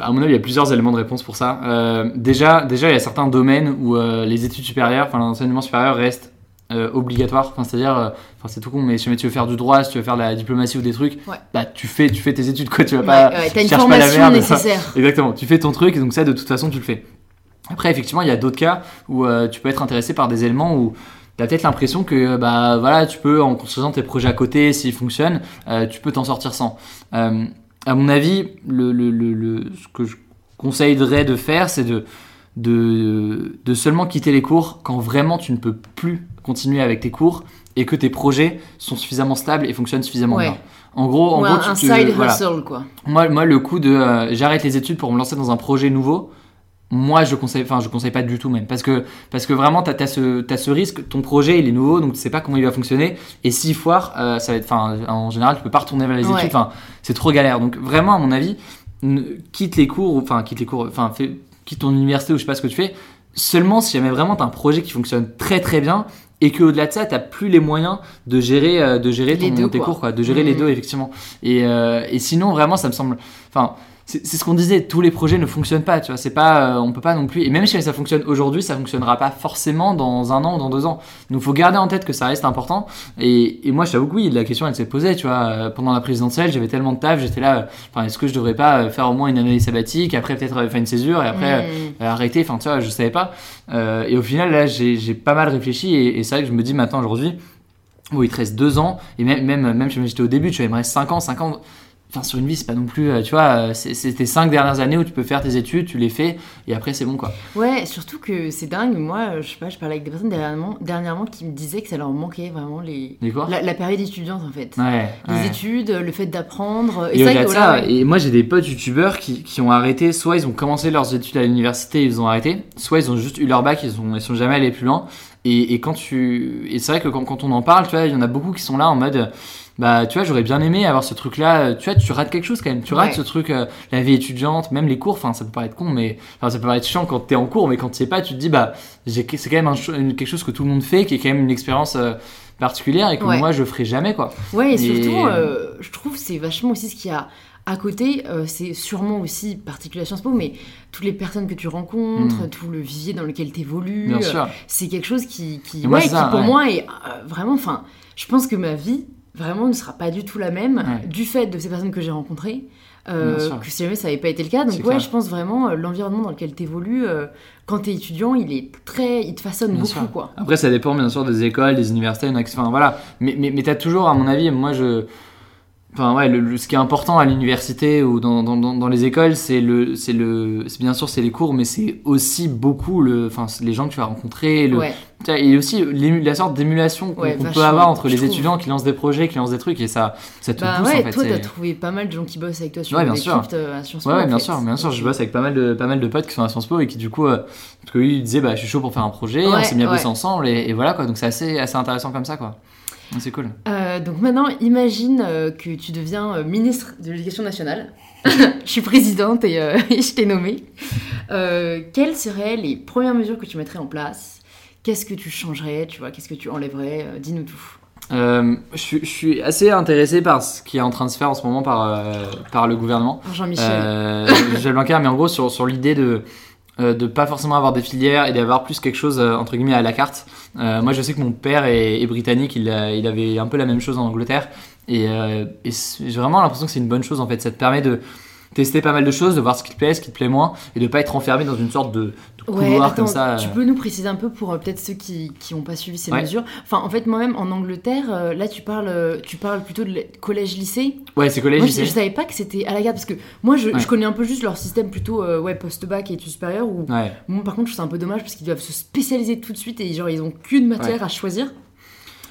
[SPEAKER 2] À mon avis, il y a plusieurs éléments de réponse pour ça. Euh, déjà, déjà, il y a certains domaines où euh, les études supérieures, enfin l'enseignement supérieur reste euh, obligatoire. Enfin, c'est-à-dire, enfin c'est tout con, mais si tu veux faire du droit, si tu veux faire de la diplomatie ou des trucs, bah tu fais, tu fais tes études quoi. Tu vas pas.
[SPEAKER 1] Ouais, une formation la nécessaire.
[SPEAKER 2] Exactement. Tu fais ton truc et donc ça, de toute façon, tu le fais. Après, effectivement, il y a d'autres cas où tu peux être intéressé par des éléments où tu as peut-être l'impression que bah voilà tu peux en construisant tes projets à côté s'ils fonctionnent tu peux t'en sortir sans euh, à mon avis, le, le, le, ce que je conseillerais de faire, c'est de, de, de, seulement quitter les cours quand vraiment tu ne peux plus continuer avec tes cours et que tes projets sont suffisamment stables et fonctionnent suffisamment bien. En gros, en gros,
[SPEAKER 1] un tu side hustle, quoi.
[SPEAKER 2] Moi, moi, le coup de euh, j'arrête les études pour me lancer dans un projet nouveau, moi je conseille enfin je conseille pas du tout même parce que parce que vraiment tu as, ce as ce risque ton projet il est nouveau donc tu sais pas comment il va fonctionner et s'il foire euh, ça va être enfin en général tu peux pas retourner vers les études enfin c'est trop galère donc vraiment à mon avis quitte les cours enfin quitte les cours enfin quitte ton université ou je sais pas ce que tu fais seulement si jamais vraiment tu as un projet qui fonctionne très très bien et que au-delà de ça, tu plus les moyens de gérer, euh, de gérer ton, tes cours, quoi, de gérer les mmh. deux effectivement. Et, euh, et sinon, vraiment, ça me semble, enfin, c'est ce qu'on disait, tous les projets ne fonctionnent pas, tu vois, c'est pas, euh, on peut pas non plus, et même si ça fonctionne aujourd'hui, ça fonctionnera pas forcément dans un an ou dans deux ans. Donc faut garder en tête que ça reste important, et, et moi je t'avoue que oui, la question elle s'est posée, tu vois, euh, pendant la présidentielle, j'avais tellement de taf, j'étais là, enfin, est-ce que je devrais pas faire au moins une année sabbatique, après peut-être faire une césure, et après mmh. arrêter, enfin tu vois, je savais pas. Euh, et au final, là, j'ai pas mal réfléchi, et, c'est vrai que je me dis maintenant aujourd'hui, oui, il te reste deux ans, et même, même, même j'étais au début, tu vois, il me reste cinq ans, cinq ans Enfin, sur une vie, c'est pas non plus, euh, tu vois, euh, c'est tes cinq dernières années où tu peux faire tes études, tu les fais, et après c'est bon quoi.
[SPEAKER 1] Ouais, surtout que c'est dingue. Moi, euh, je sais pas, je parlais avec des personnes dernièrement, dernièrement qui me disaient que ça leur manquait vraiment les, la, la période étudiante en fait.
[SPEAKER 2] Ouais.
[SPEAKER 1] Les
[SPEAKER 2] ouais.
[SPEAKER 1] études, le fait d'apprendre.
[SPEAKER 2] Et
[SPEAKER 1] que, voilà,
[SPEAKER 2] ça,
[SPEAKER 1] ouais.
[SPEAKER 2] et moi j'ai des potes youtubeurs qui, qui ont arrêté, soit ils ont commencé leurs études à l'université et ils ont arrêté, soit ils ont juste eu leur bac, ils, ont, ils sont jamais allés plus loin. Et, et quand tu. Et c'est vrai que quand, quand on en parle, tu vois, il y en a beaucoup qui sont là en mode. Bah, tu vois, j'aurais bien aimé avoir ce truc-là. Tu vois, tu rates quelque chose quand même. Tu rates
[SPEAKER 1] Ouais.
[SPEAKER 2] ce truc, euh, la vie étudiante, même les cours. Enfin, ça peut paraître con, mais. Enfin, ça peut paraître chiant quand t'es en cours, mais quand tu sais pas, tu te dis, bah, c'est quand même un quelque chose que tout le monde fait, qui est quand même une expérience euh, particulière et que
[SPEAKER 1] Ouais.
[SPEAKER 2] moi je ferai jamais, quoi.
[SPEAKER 1] Ouais, et
[SPEAKER 2] Et-
[SPEAKER 1] surtout, euh, je trouve c'est vachement aussi ce qu'il y a à côté. euh, c'est sûrement aussi particulier à Sciences Po, mais toutes les personnes que tu rencontres,
[SPEAKER 2] Mm.
[SPEAKER 1] tout le vivier dans lequel tu évolues, c'est quelque chose qui, qui, ouais, pour
[SPEAKER 2] ouais.
[SPEAKER 1] moi est euh, vraiment. Enfin, je pense que ma vie vraiment ne sera pas du tout la même
[SPEAKER 2] Ouais.
[SPEAKER 1] du fait de ces personnes que j'ai rencontrées. euh, que si jamais ça n'avait pas été le cas. Donc ouais,
[SPEAKER 2] clair.
[SPEAKER 1] je pense vraiment euh, l'environnement dans lequel tu évolues quand tu es étudiant, il est très, il te façonne
[SPEAKER 2] Bien
[SPEAKER 1] beaucoup
[SPEAKER 2] sûr.
[SPEAKER 1] quoi.
[SPEAKER 2] Après, ça dépend bien sûr des écoles, des universités, enfin voilà. Mais, mais, mais t'as toujours, à mon avis, moi je. Enfin ouais, le, le- ce qui est important à l'université ou dans, dans, dans, les écoles, c'est le, c'est le, c'est bien sûr c'est les cours, mais c'est aussi beaucoup le, enfin les gens que tu vas rencontrer, le,
[SPEAKER 1] Ouais.
[SPEAKER 2] et aussi la sorte d'émulation qu'on
[SPEAKER 1] Ouais,
[SPEAKER 2] peut avoir entre les
[SPEAKER 1] trouve.
[SPEAKER 2] étudiants qui lancent des projets, qui lancent des trucs et ça, ça te
[SPEAKER 1] Bah
[SPEAKER 2] pousse
[SPEAKER 1] ouais,
[SPEAKER 2] en fait.
[SPEAKER 1] toi, t'as trouvé pas mal de gens qui bossent avec toi sur
[SPEAKER 2] Ouais, bien sûr.
[SPEAKER 1] euh, à Sciences Po.
[SPEAKER 2] Ouais, ouais,
[SPEAKER 1] en
[SPEAKER 2] bien
[SPEAKER 1] fait.
[SPEAKER 2] sûr, bien sûr, je bosse avec pas mal de, pas mal de potes qui sont à Sciences Po et qui du coup, euh, parce que lui il disait bah je suis chaud pour faire un projet, on s'est mis à bosser ensemble et, et voilà quoi, donc c'est assez, assez intéressant comme ça quoi. Donc, C'est cool.
[SPEAKER 1] Euh, donc maintenant, imagine euh, que tu deviens euh, ministre de l'Éducation nationale. je suis présidente et, et je t'ai nommée. Quelles seraient les premières mesures que tu mettrais en place? Qu'est-ce que tu changerais Tu vois, qu'est-ce que tu enlèverais? Dis-nous tout.
[SPEAKER 2] Je, suis- je suis assez intéressé par ce qui est en train de se faire en ce moment par, par le gouvernement.
[SPEAKER 1] Jean-Michel.
[SPEAKER 2] Michel Blanquer, mais en gros sur, sur l'idée de euh, de pas forcément avoir des filières et d'avoir plus quelque chose euh, entre guillemets à la carte. Euh, moi je sais que mon père est, est britannique, il, il avait un peu la même chose en Angleterre et, et j'ai vraiment l'impression que c'est une bonne chose en fait. Ça te permet de tester pas mal de choses, de voir ce qui te plaît, ce qui te plaît moins et de pas être enfermé dans une sorte de, de
[SPEAKER 1] Ouais,
[SPEAKER 2] couloir
[SPEAKER 1] attends,
[SPEAKER 2] comme ça.
[SPEAKER 1] tu peux nous préciser un peu pour euh, peut-être ceux qui n'ont pas suivi ces
[SPEAKER 2] Ouais.
[SPEAKER 1] mesures Enfin, en fait, moi-même, en Angleterre, euh, là, tu parles, euh, tu parles plutôt de collège-lycée.
[SPEAKER 2] Ouais, c'est collège,
[SPEAKER 1] Moi, je, je savais pas que c'était à la garde parce que moi, je,
[SPEAKER 2] Ouais.
[SPEAKER 1] je connais un peu juste leur système plutôt euh, ouais, post-bac et études supérieures où
[SPEAKER 2] Ouais.
[SPEAKER 1] Bon, par contre, je trouve ça un peu dommage parce qu'ils doivent se spécialiser tout de suite et genre ils ont qu'une matière à choisir.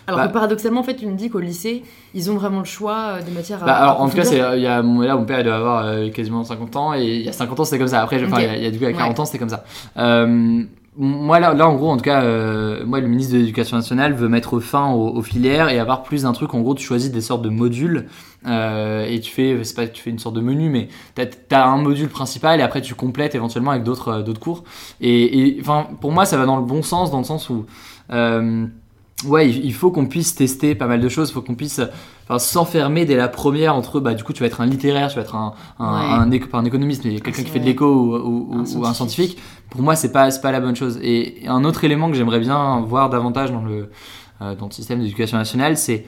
[SPEAKER 1] Alors
[SPEAKER 2] Bah-
[SPEAKER 1] que paradoxalement, en fait, tu me dis qu'au lycée, ils ont vraiment le choix euh, des matières à.
[SPEAKER 2] Bah, alors en tout cas, c'est, il y a, mon- là, mon père il doit avoir euh, quasiment 50 ans et il y a 50 ans c'était comme ça. Après, je- enfin,
[SPEAKER 1] Ok.
[SPEAKER 2] il y a- il y a du coup, a 40
[SPEAKER 1] Ouais.
[SPEAKER 2] ans c'était comme ça. Euh, moi là, là, en gros, en tout cas, euh, moi le ministre de l'Éducation nationale veut mettre fin aux, aux filières et avoir plus d'un truc. En gros, tu choisis des sortes de modules euh, et tu fais, c'est pas, tu fais une sorte de menu, mais t'as as un module principal et après tu complètes éventuellement avec d'autres euh, d'autres cours. Et et, enfin, pour moi, ça va dans le bon sens, dans le sens où euh, ouais, il faut qu'on puisse tester pas mal de choses, il faut qu'on puisse enfin, s'enfermer dès la première entre bah du coup tu vas être un littéraire, tu vas être un, un,
[SPEAKER 1] Ouais.
[SPEAKER 2] un économiste mais quelqu'un qui fait de l'éco ou, ou-
[SPEAKER 1] Un
[SPEAKER 2] ou- ou un
[SPEAKER 1] scientifique.
[SPEAKER 2] Pour moi c'est pas pas la bonne chose. Et un autre élément que j'aimerais bien voir davantage dans le euh, dans le système d'éducation nationale, c'est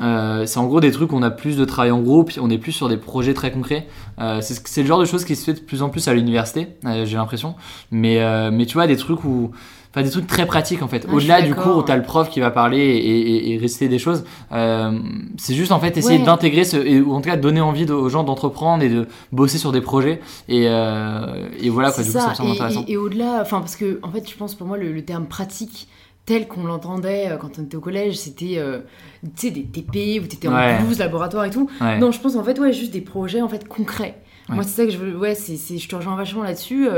[SPEAKER 2] euh, c'est en gros des trucs où on a plus de travail en groupe, on est plus sur des projets très concrets. Euh, c'est le genre de choses qui se fait de plus en plus à l'université, euh, j'ai l'impression. Mais, mais tu vois, des trucs où. Enfin, des trucs très pratiques en fait.
[SPEAKER 1] Je
[SPEAKER 2] Au-delà du cours où t'as le prof qui va parler et, et, et réciter des choses, euh, c'est juste en fait essayer
[SPEAKER 1] Ouais.
[SPEAKER 2] d'intégrer ce, et- ou en tout cas donner envie de- aux gens d'entreprendre et de bosser sur des projets. Et, euh, et voilà quoi, du coup, ça
[SPEAKER 1] Et,
[SPEAKER 2] intéressant.
[SPEAKER 1] et- au-delà, enfin, parce que, en fait, je pense pour moi, le, le terme pratique tel qu'on l'entendait euh, quand on était au collège, c'était, euh, tu sais, des TP où t'étais en
[SPEAKER 2] Ouais.
[SPEAKER 1] blouse, laboratoire et tout.
[SPEAKER 2] Ouais.
[SPEAKER 1] Non, je pense en fait, ouais, juste des projets en fait concrets. Moi, c'est ça que je veux. Ouais, c'est, c'est- je te rejoins vachement là-dessus.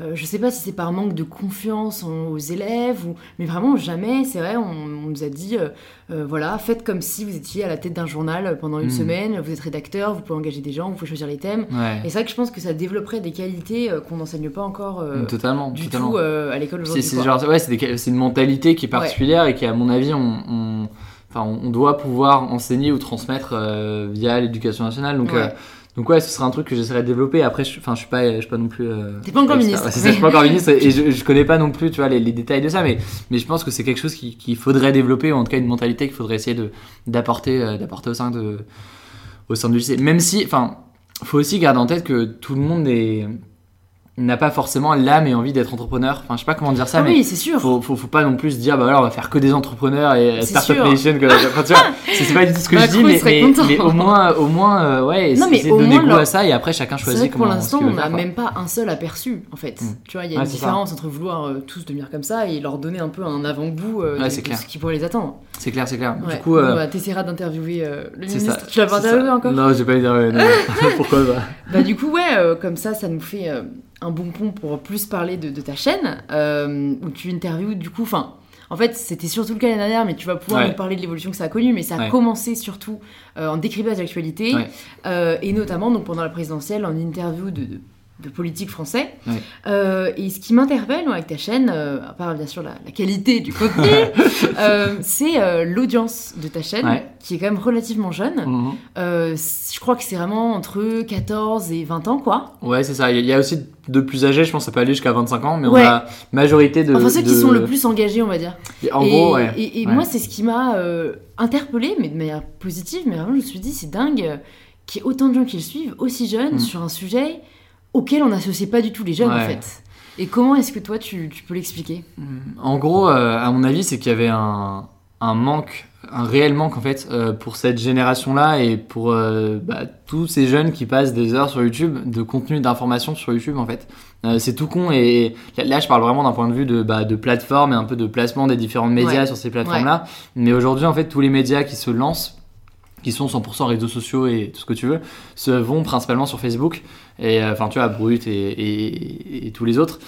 [SPEAKER 1] Euh, euh, je sais pas si c'est par manque de confiance en- aux élèves, ou... mais vraiment jamais, c'est vrai, on, on nous a dit, euh, euh, voilà, faites comme si vous étiez à la tête d'un journal pendant une
[SPEAKER 2] Mm.
[SPEAKER 1] semaine, vous êtes rédacteur, vous pouvez engager des gens, vous pouvez choisir les thèmes.
[SPEAKER 2] Ouais.
[SPEAKER 1] Et c'est vrai que je pense que ça développerait des qualités euh, qu'on n'enseigne pas encore euh,
[SPEAKER 2] totalement.
[SPEAKER 1] du
[SPEAKER 2] totalement.
[SPEAKER 1] tout euh, à l'école
[SPEAKER 2] C'est
[SPEAKER 1] aujourd'hui.
[SPEAKER 2] c'est ouais, une mentalité qui est particulière et qui, à mon avis, on, on- enfin, on doit pouvoir enseigner ou transmettre euh, via l'éducation nationale. Donc, euh, donc ouais, ce serait un truc que j'essaierais de développer. Après, je, enfin, je suis pas, je suis pas non plus. euh,
[SPEAKER 1] T'es pas encore ministre.
[SPEAKER 2] Ça, je suis pas encore ministre et je, je connais pas non plus, tu vois, les, les détails de ça. Mais, mais je pense que c'est quelque chose qui- qu'il faudrait développer ou en tout cas une mentalité qu'il faudrait essayer de d'apporter, euh, d'apporter au sein de, au sein du lycée. Même si, enfin, faut aussi garder en tête que tout le monde est n'a pas forcément l'âme et envie d'être entrepreneur. Enfin, je sais pas comment dire ça,
[SPEAKER 1] Ah
[SPEAKER 2] mais
[SPEAKER 1] oui, c'est sûr.
[SPEAKER 2] faut, faut, faut pas non plus dire, bah voilà, on va faire que des entrepreneurs et
[SPEAKER 1] C'est
[SPEAKER 2] Startup. Nation. Que, enfin, tu vois, c'est c'est pas du tout ce que je dis, mais, mais, mais au moins, au moins euh, ouais,
[SPEAKER 1] Non, mais au
[SPEAKER 2] de
[SPEAKER 1] moins, leur-
[SPEAKER 2] à ça et après chacun
[SPEAKER 1] C'est
[SPEAKER 2] choisit
[SPEAKER 1] vrai que pour
[SPEAKER 2] comment.
[SPEAKER 1] l'instant,
[SPEAKER 2] ce qu'il
[SPEAKER 1] on n'a même pas un seul aperçu, en fait.
[SPEAKER 2] Mm.
[SPEAKER 1] Tu vois, il y a
[SPEAKER 2] Ouais,
[SPEAKER 1] une
[SPEAKER 2] c'est ça.
[SPEAKER 1] différence entre vouloir euh, tous devenir comme ça et leur donner un peu un avant-goût euh,
[SPEAKER 2] Ouais,
[SPEAKER 1] de,
[SPEAKER 2] c'est
[SPEAKER 1] ce qui pourrait les attendre.
[SPEAKER 2] C'est clair, c'est clair. Du coup,
[SPEAKER 1] bah, t'essaieras d'interviewer le
[SPEAKER 2] c'est
[SPEAKER 1] ministre. Tu l'as pas
[SPEAKER 2] c'est
[SPEAKER 1] interviewé encore?
[SPEAKER 2] Non, j'ai pas interviewé. Pourquoi pas?
[SPEAKER 1] Bah du coup ouais, comme ça, ça nous fait un bon pont pour plus parler de, de ta chaîne, euh, où tu interviews du coup, enfin, en fait c'était surtout le cas l'année dernière, mais tu vas pouvoir
[SPEAKER 2] Ouais.
[SPEAKER 1] nous parler de l'évolution que ça a connue, mais ça a
[SPEAKER 2] Ouais.
[SPEAKER 1] commencé surtout euh, en décryptage d'actualité,
[SPEAKER 2] Ouais.
[SPEAKER 1] euh, et notamment donc pendant la présidentielle en interview de, de, de politiques français.
[SPEAKER 2] Ouais.
[SPEAKER 1] Euh, et ce qui m'interpelle avec ta chaîne, euh, à part bien sûr la, la qualité du contenu, euh, c'est l'audience de ta chaîne,
[SPEAKER 2] Ouais.
[SPEAKER 1] qui est quand même relativement jeune.
[SPEAKER 2] Mhm.
[SPEAKER 1] Je crois que c'est vraiment entre 14 et 20 ans, quoi.
[SPEAKER 2] Ouais, c'est ça. Il y a- aussi de plus âgés, je pense que ça peut aller jusqu'à 25 ans, mais
[SPEAKER 1] Ouais.
[SPEAKER 2] on a majorité de.
[SPEAKER 1] Enfin, ceux qui sont le plus engagés, on va dire.
[SPEAKER 2] En
[SPEAKER 1] et,
[SPEAKER 2] gros, ouais.
[SPEAKER 1] Et, moi, c'est ce qui m'a interpellée, mais de manière positive. Mais vraiment, je me suis dit, c'est dingue qu'il y ait autant de gens qui le suivent, aussi jeunes,
[SPEAKER 2] Mm.
[SPEAKER 1] sur un sujet auquel on n'associe pas du tout les jeunes, en fait. Et comment est-ce que toi, tu, tu peux l'expliquer?
[SPEAKER 2] En gros, euh, à mon avis, c'est qu'il y avait un, un manque, un réel manque en fait, euh, pour cette génération-là et pour euh, bah, tous ces jeunes qui passent des heures sur YouTube de contenu d'information sur YouTube en fait. C'est tout con et là, là, je parle vraiment d'un point de vue de, bah, de plateforme et un peu de placement des différents médias
[SPEAKER 1] Ouais.
[SPEAKER 2] sur ces plateformes-là. Mais aujourd'hui, en fait, tous les médias qui se lancent qui sont 100% réseaux sociaux et tout ce que tu veux, se vont principalement sur Facebook. Et euh, enfin, tu vois, Brut et, tous les autres.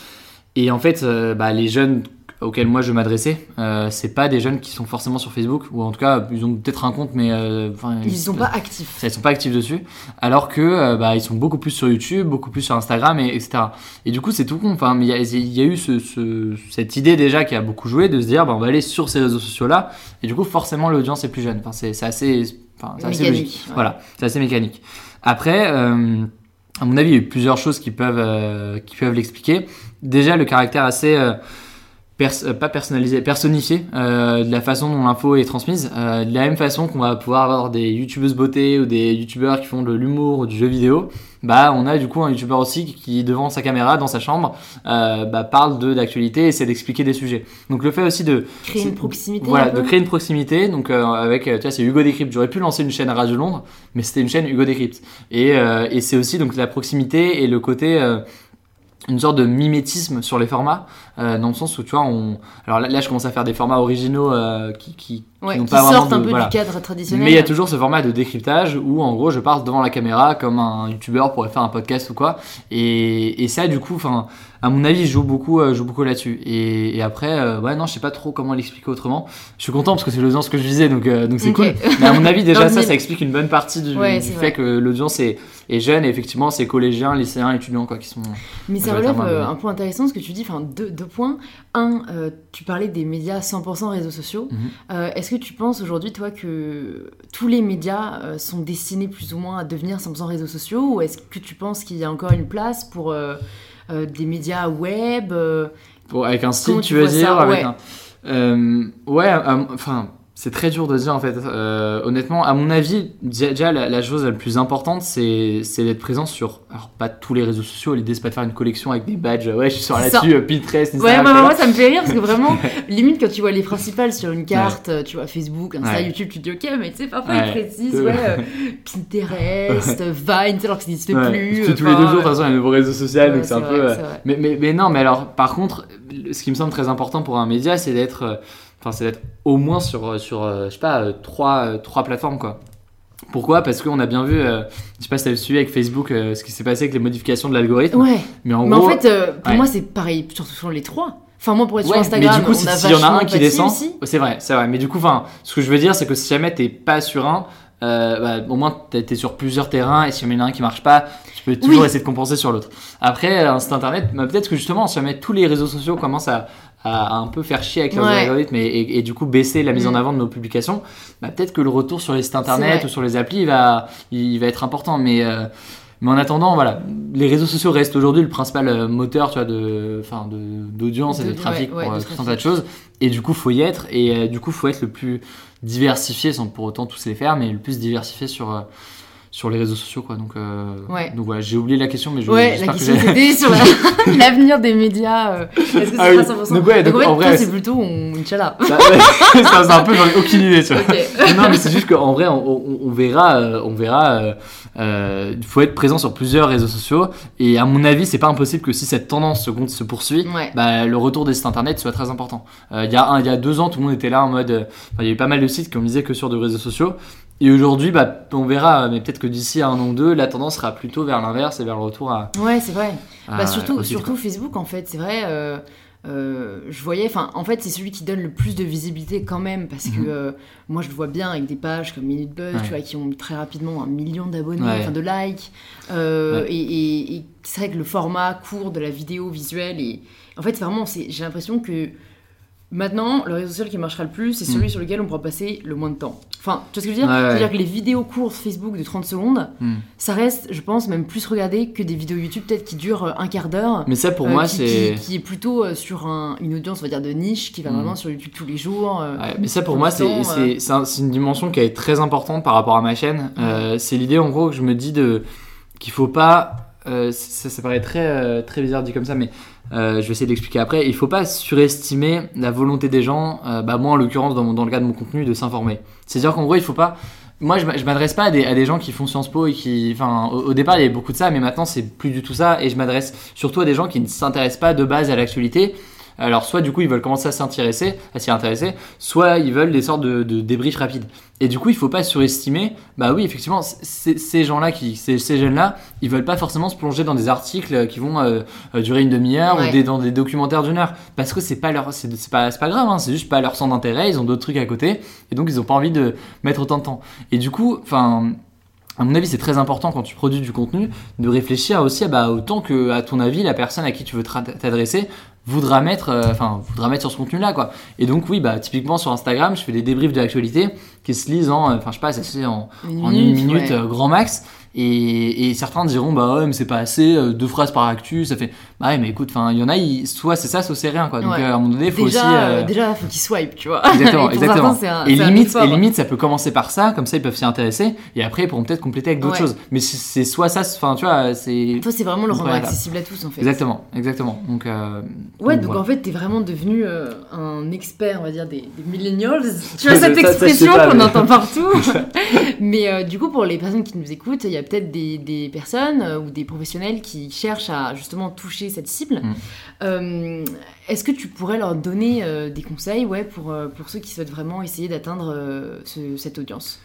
[SPEAKER 2] Et en fait, euh, bah, les jeunes auxquels moi je m'adressais, euh, c'est pas des jeunes qui sont forcément sur Facebook, ou en tout cas, ils ont peut-être un compte, mais euh,
[SPEAKER 1] Ils sont pas actifs.
[SPEAKER 2] ça, ils sont pas actifs dessus, alors que euh, bah, ils sont beaucoup plus sur YouTube, beaucoup plus sur Instagram, et, etc. Et du coup, c'est tout con. Enfin, mais il y a, il y a eu ce, ce- cette idée déjà qui a beaucoup joué de se dire, bah, on va aller sur ces réseaux sociaux-là, et du coup, forcément, l'audience est plus jeune. Enfin, c'est assez, enfin, assez logique.
[SPEAKER 1] ouais.
[SPEAKER 2] Voilà, c'est assez mécanique. Après, euh, à mon avis, il y a eu plusieurs choses qui peuvent, euh, qui peuvent l'expliquer. Déjà, le caractère assez euh, pers- euh, pas personnalisé, personnifié euh, de la façon dont l'info est transmise. Euh, de la même façon qu'on va pouvoir avoir des youtubeuses beauté ou des youtubeurs qui font de l'humour ou du jeu vidéo, bah on a du coup un youtubeur aussi qui devant sa caméra dans sa chambre bah, parle de d'actualité et essaie d'expliquer des sujets. Donc le fait aussi de
[SPEAKER 1] Créer une proximité.
[SPEAKER 2] voilà,
[SPEAKER 1] un
[SPEAKER 2] de créer une proximité. Donc avec, tu vois, c'est Hugo Décrypte. J'aurais pu lancer une chaîne à Radio Londres, mais c'était une chaîne Hugo Décrypte. Et, et c'est aussi donc la proximité et le côté une sorte de mimétisme sur les formats, euh, dans le sens où tu vois, on. Alors là, là, je commence à faire des formats originaux euh, qui, qui, qui
[SPEAKER 1] Ouais, qui
[SPEAKER 2] pas vraiment
[SPEAKER 1] sortent un peu
[SPEAKER 2] voilà.
[SPEAKER 1] du cadre traditionnel.
[SPEAKER 2] Mais il y a toujours ce format de décryptage où en gros je parle devant la caméra comme un youtubeur pourrait faire un podcast ou quoi. Et, et ça du coup, enfin, à mon avis, je joue beaucoup, euh, je joue beaucoup là-dessus. Et, et après, euh, ouais, non, je sais pas trop comment l'expliquer autrement. Je suis content parce que c'est l'audience que je visais, donc euh, donc c'est cool. Mais à mon avis, déjà ça, ça explique une bonne partie du,
[SPEAKER 1] Ouais,
[SPEAKER 2] du
[SPEAKER 1] c'est
[SPEAKER 2] fait
[SPEAKER 1] vrai.
[SPEAKER 2] que l'audience est, est jeune. Et effectivement, c'est collégiens, lycéens, étudiants quoi qui sont.
[SPEAKER 1] Mais ça relève un point intéressant ce que tu dis, enfin deux points. Un, euh, tu parlais des médias 100% réseaux sociaux.
[SPEAKER 2] Mhm.
[SPEAKER 1] Euh, Est-ce que tu penses aujourd'hui, toi, que tous les médias euh, sont destinés plus ou moins à devenir 100% réseaux sociaux Ou est-ce que tu penses qu'il y a encore une place pour des médias web
[SPEAKER 2] avec un style, tu
[SPEAKER 1] tu
[SPEAKER 2] veux dire avec
[SPEAKER 1] Ouais.
[SPEAKER 2] un- ouais, enfin, c'est très dur de dire en fait. Euh, honnêtement, à mon avis, déjà la, la chose la plus importante, c'est d'être présent sur, alors pas tous les réseaux sociaux. L'idée c'est pas de faire une collection avec des badges. Ouais, je suis sur là-dessus, euh, Pinterest,
[SPEAKER 1] Ouais,
[SPEAKER 2] Instagram.
[SPEAKER 1] moi,
[SPEAKER 2] voilà.
[SPEAKER 1] moi, ça me fait rire parce que vraiment, limite quand tu vois les principales sur une carte, euh, tu vois Facebook, Insta,
[SPEAKER 2] Ouais.
[SPEAKER 1] YouTube, tu te dis ok, mais tu sais, parfois
[SPEAKER 2] Ouais.
[SPEAKER 1] ils précisent, ouais, euh, Pinterest, Vine, tu sais, alors que ça n'existe
[SPEAKER 2] Ouais.
[SPEAKER 1] plus.
[SPEAKER 2] Que tous les deux jours, de toute façon, il y a un nouveau réseau social,
[SPEAKER 1] ouais,
[SPEAKER 2] donc c'est un peu. Mais, mais, mais non, mais alors, par contre, ce qui me semble très important pour un média, c'est d'être, euh, enfin, c'est d'être au moins sur, euh, sur, euh, je sais pas, euh, trois, trois plateformes, quoi. Pourquoi? Parce qu'on a bien vu, euh, je sais pas si t'as suivi avec Facebook, euh, ce qui s'est passé avec les modifications de l'algorithme.
[SPEAKER 1] Ouais,
[SPEAKER 2] Mais en
[SPEAKER 1] mais
[SPEAKER 2] gros,
[SPEAKER 1] en fait, euh, pour
[SPEAKER 2] ouais.
[SPEAKER 1] moi, c'est pareil, surtout sur les trois. Enfin, moi, pour être
[SPEAKER 2] ouais,
[SPEAKER 1] sur Instagram,
[SPEAKER 2] mais du coup,
[SPEAKER 1] on
[SPEAKER 2] si- s'il y en a un qui descend, c'est vrai, c'est vrai. Mais du coup, enfin, ce que je veux dire, c'est que si jamais t'es pas sur un, bah, au moins t'es sur plusieurs terrains et si jamais il y en a un qui marche pas, tu peux toujours
[SPEAKER 1] Oui.
[SPEAKER 2] essayer de compenser sur l'autre. Après, site internet, bah, peut-être que justement, si jamais tous les réseaux sociaux commencent à, à un peu faire chier avec leurs
[SPEAKER 1] Ouais.
[SPEAKER 2] algorithmes et, et- et du coup baisser la mise
[SPEAKER 1] Mm.
[SPEAKER 2] en avant de nos publications, bah, peut-être que le retour sur les sites internet ou sur les applis il va, il va être important. Mais euh, mais en attendant, voilà, les réseaux sociaux restent aujourd'hui le principal euh, moteur, tu vois, de, enfin, de, d'audience et de trafic
[SPEAKER 1] ouais, ouais,
[SPEAKER 2] pour
[SPEAKER 1] de
[SPEAKER 2] euh, tout un tas de choses. Et du coup, faut y être. Et euh, du coup, faut être le plus diversifié, sans pour autant tous les faire, mais le plus diversifié sur, euh, sur les réseaux sociaux, quoi. Donc, euh,
[SPEAKER 1] Ouais.
[SPEAKER 2] donc voilà, j'ai oublié la question, mais je
[SPEAKER 1] Ouais, la
[SPEAKER 2] que
[SPEAKER 1] question
[SPEAKER 2] j'ai-
[SPEAKER 1] c'était sur la- l'avenir des médias. euh, Est-ce que
[SPEAKER 2] Ah
[SPEAKER 1] c'est
[SPEAKER 2] oui.
[SPEAKER 1] pas 100%
[SPEAKER 2] Donc ouais, donc
[SPEAKER 1] en
[SPEAKER 2] vrai,
[SPEAKER 1] c'est plutôt on... Inch'Allah.
[SPEAKER 2] Ça- ça, c'est un peu, j'en ai aucune idée, tu vois.
[SPEAKER 1] Ok.
[SPEAKER 2] non, mais c'est juste qu'en vrai, on, on- on verra, on verra. euh, euh, Il faut être présent sur plusieurs réseaux sociaux. Et à mon avis, c'est pas impossible que si cette tendance se, poursuit,
[SPEAKER 1] Ouais.
[SPEAKER 2] bah, le retour des sites internet soit très important. Euh, Il y a un, il y a deux ans, tout le monde était là en mode. il y a eu pas mal de sites qui ont misé que sur des réseaux sociaux. Et aujourd'hui, bah, on verra, mais peut-être que d'ici à un an ou deux, la tendance sera plutôt vers l'inverse et vers le retour à.
[SPEAKER 1] Ouais, c'est vrai.
[SPEAKER 2] à-
[SPEAKER 1] Bah, surtout,
[SPEAKER 2] site,
[SPEAKER 1] surtout
[SPEAKER 2] quoi.
[SPEAKER 1] Facebook, en fait, c'est vrai. euh, euh, je voyais, enfin, en fait, c'est celui qui donne le plus de visibilité quand même, parce que
[SPEAKER 2] Mhm.
[SPEAKER 1] euh, moi, je le vois bien avec des pages comme Minute Buzz,
[SPEAKER 2] Ouais.
[SPEAKER 1] tu vois, qui ont très rapidement un million d'abonnés,
[SPEAKER 2] Ouais.
[SPEAKER 1] enfin de likes.
[SPEAKER 2] Ouais.
[SPEAKER 1] Et, et- et c'est vrai que le format court de la vidéo visuelle, et en fait, vraiment, j'ai l'impression que maintenant, le réseau social qui marchera le plus, c'est celui
[SPEAKER 2] Mhm.
[SPEAKER 1] sur lequel on pourra passer le moins de temps. Enfin, tu vois ce que je veux dire
[SPEAKER 2] Ouais, ouais.
[SPEAKER 1] C'est-à-dire que les vidéos courtes Facebook de 30 secondes,
[SPEAKER 2] Hmm.
[SPEAKER 1] ça reste, je pense, même plus regardé que des vidéos YouTube peut-être qui durent euh, un quart d'heure.
[SPEAKER 2] Mais ça, pour
[SPEAKER 1] euh,
[SPEAKER 2] moi, c'est.
[SPEAKER 1] qui, qui est plutôt euh, sur un- une audience, on va dire, de niche, qui va
[SPEAKER 2] Mm.
[SPEAKER 1] vraiment sur YouTube tous les jours.
[SPEAKER 2] Ouais, mais ça pour moi c'est
[SPEAKER 1] temps,
[SPEAKER 2] c'est- c'est un- une dimension qui est très importante par rapport à ma chaîne. Euh, c'est l'idée en gros que je me dis de qu'il faut pas euh, ça, ça paraît très euh, très bizarre dit comme ça mais euh, je vais essayer d'expliquer après. Il faut pas surestimer la volonté des gens, euh, bah moi en l'occurrence dans, dans le cas de mon contenu, de s'informer. C'est-à-dire qu'en gros il faut pas moi, je m'a- je m'adresse pas à des, à des gens qui font Sciences Po et qui. Enfin, au, au départ, il y avait beaucoup de ça, mais maintenant, c'est plus du tout ça. Et je m'adresse surtout à des gens qui ne s'intéressent pas de base à l'actualité. Alors, soit du coup, ils veulent commencer à s'intéresser, à s'y intéresser, soit ils veulent des sortes de, de débriefs rapides. Et du coup, il faut pas surestimer. Bah oui, effectivement, ces gens-là, qui, ces, ces jeunes-là, ils veulent pas forcément se plonger dans des articles qui vont euh, euh, durer une demi-heure
[SPEAKER 1] Ouais.
[SPEAKER 2] ou des, dans des documentaires d'une heure, parce que c'est pas leur, c'est pas, pas grave, hein, c'est juste pas leur centre d'intérêt. Ils ont d'autres trucs à côté, et donc ils ont pas envie de mettre autant de temps. Et du coup, enfin. À mon avis, c'est très important quand tu produis du contenu de réfléchir aussi à bah, autant que, à ton avis, la personne à qui tu veux t'adresser voudra mettre, euh, enfin, voudra mettre sur ce contenu-là, quoi. Et donc, oui, bah, typiquement sur Instagram, je fais des débriefs de l'actualité qui se lisent en, enfin, je sais pas, ça se lit en,
[SPEAKER 1] une
[SPEAKER 2] en une minute
[SPEAKER 1] ouais.
[SPEAKER 2] euh, grand max. Et, et certains diront, bah ouais, mais c'est pas assez, euh, deux phrases par actu, ça fait. Bah ouais, mais écoute, enfin, il y en a, ils- soit c'est ça, soit c'est rien, quoi. Donc,
[SPEAKER 1] Ouais.
[SPEAKER 2] euh, à un moment donné, il faut
[SPEAKER 1] déjà,
[SPEAKER 2] aussi. euh,
[SPEAKER 1] déjà, faut qu'ils swipe, tu vois.
[SPEAKER 2] Exactement,
[SPEAKER 1] Et
[SPEAKER 2] exactement.
[SPEAKER 1] certains, un-
[SPEAKER 2] et limite, et limite, ça peut commencer par ça, comme ça ils peuvent s'y intéresser, et après ils pourront peut-être compléter avec d'autres
[SPEAKER 1] Ouais.
[SPEAKER 2] choses. Mais c'est- soit ça, enfin tu vois, c'est
[SPEAKER 1] Toi, c'est vraiment le rendre accessible à tous, en fait.
[SPEAKER 2] exactement, exactement. Donc euh,
[SPEAKER 1] Ouais,
[SPEAKER 2] donc,
[SPEAKER 1] en fait, t'es vraiment devenu euh, un expert, on va dire, des, des millennials. Tu vois cette expression
[SPEAKER 2] mais-
[SPEAKER 1] entend partout. mais euh, du coup, pour les personnes qui nous écoutent, il y a peut-être des, des personnes euh, ou des professionnels qui cherchent à justement toucher cette cible.
[SPEAKER 2] Mm.
[SPEAKER 1] Euh, Est-ce que tu pourrais leur donner des conseils ouais, pour, pour ceux qui souhaitent vraiment essayer d'atteindre ce- cette audience?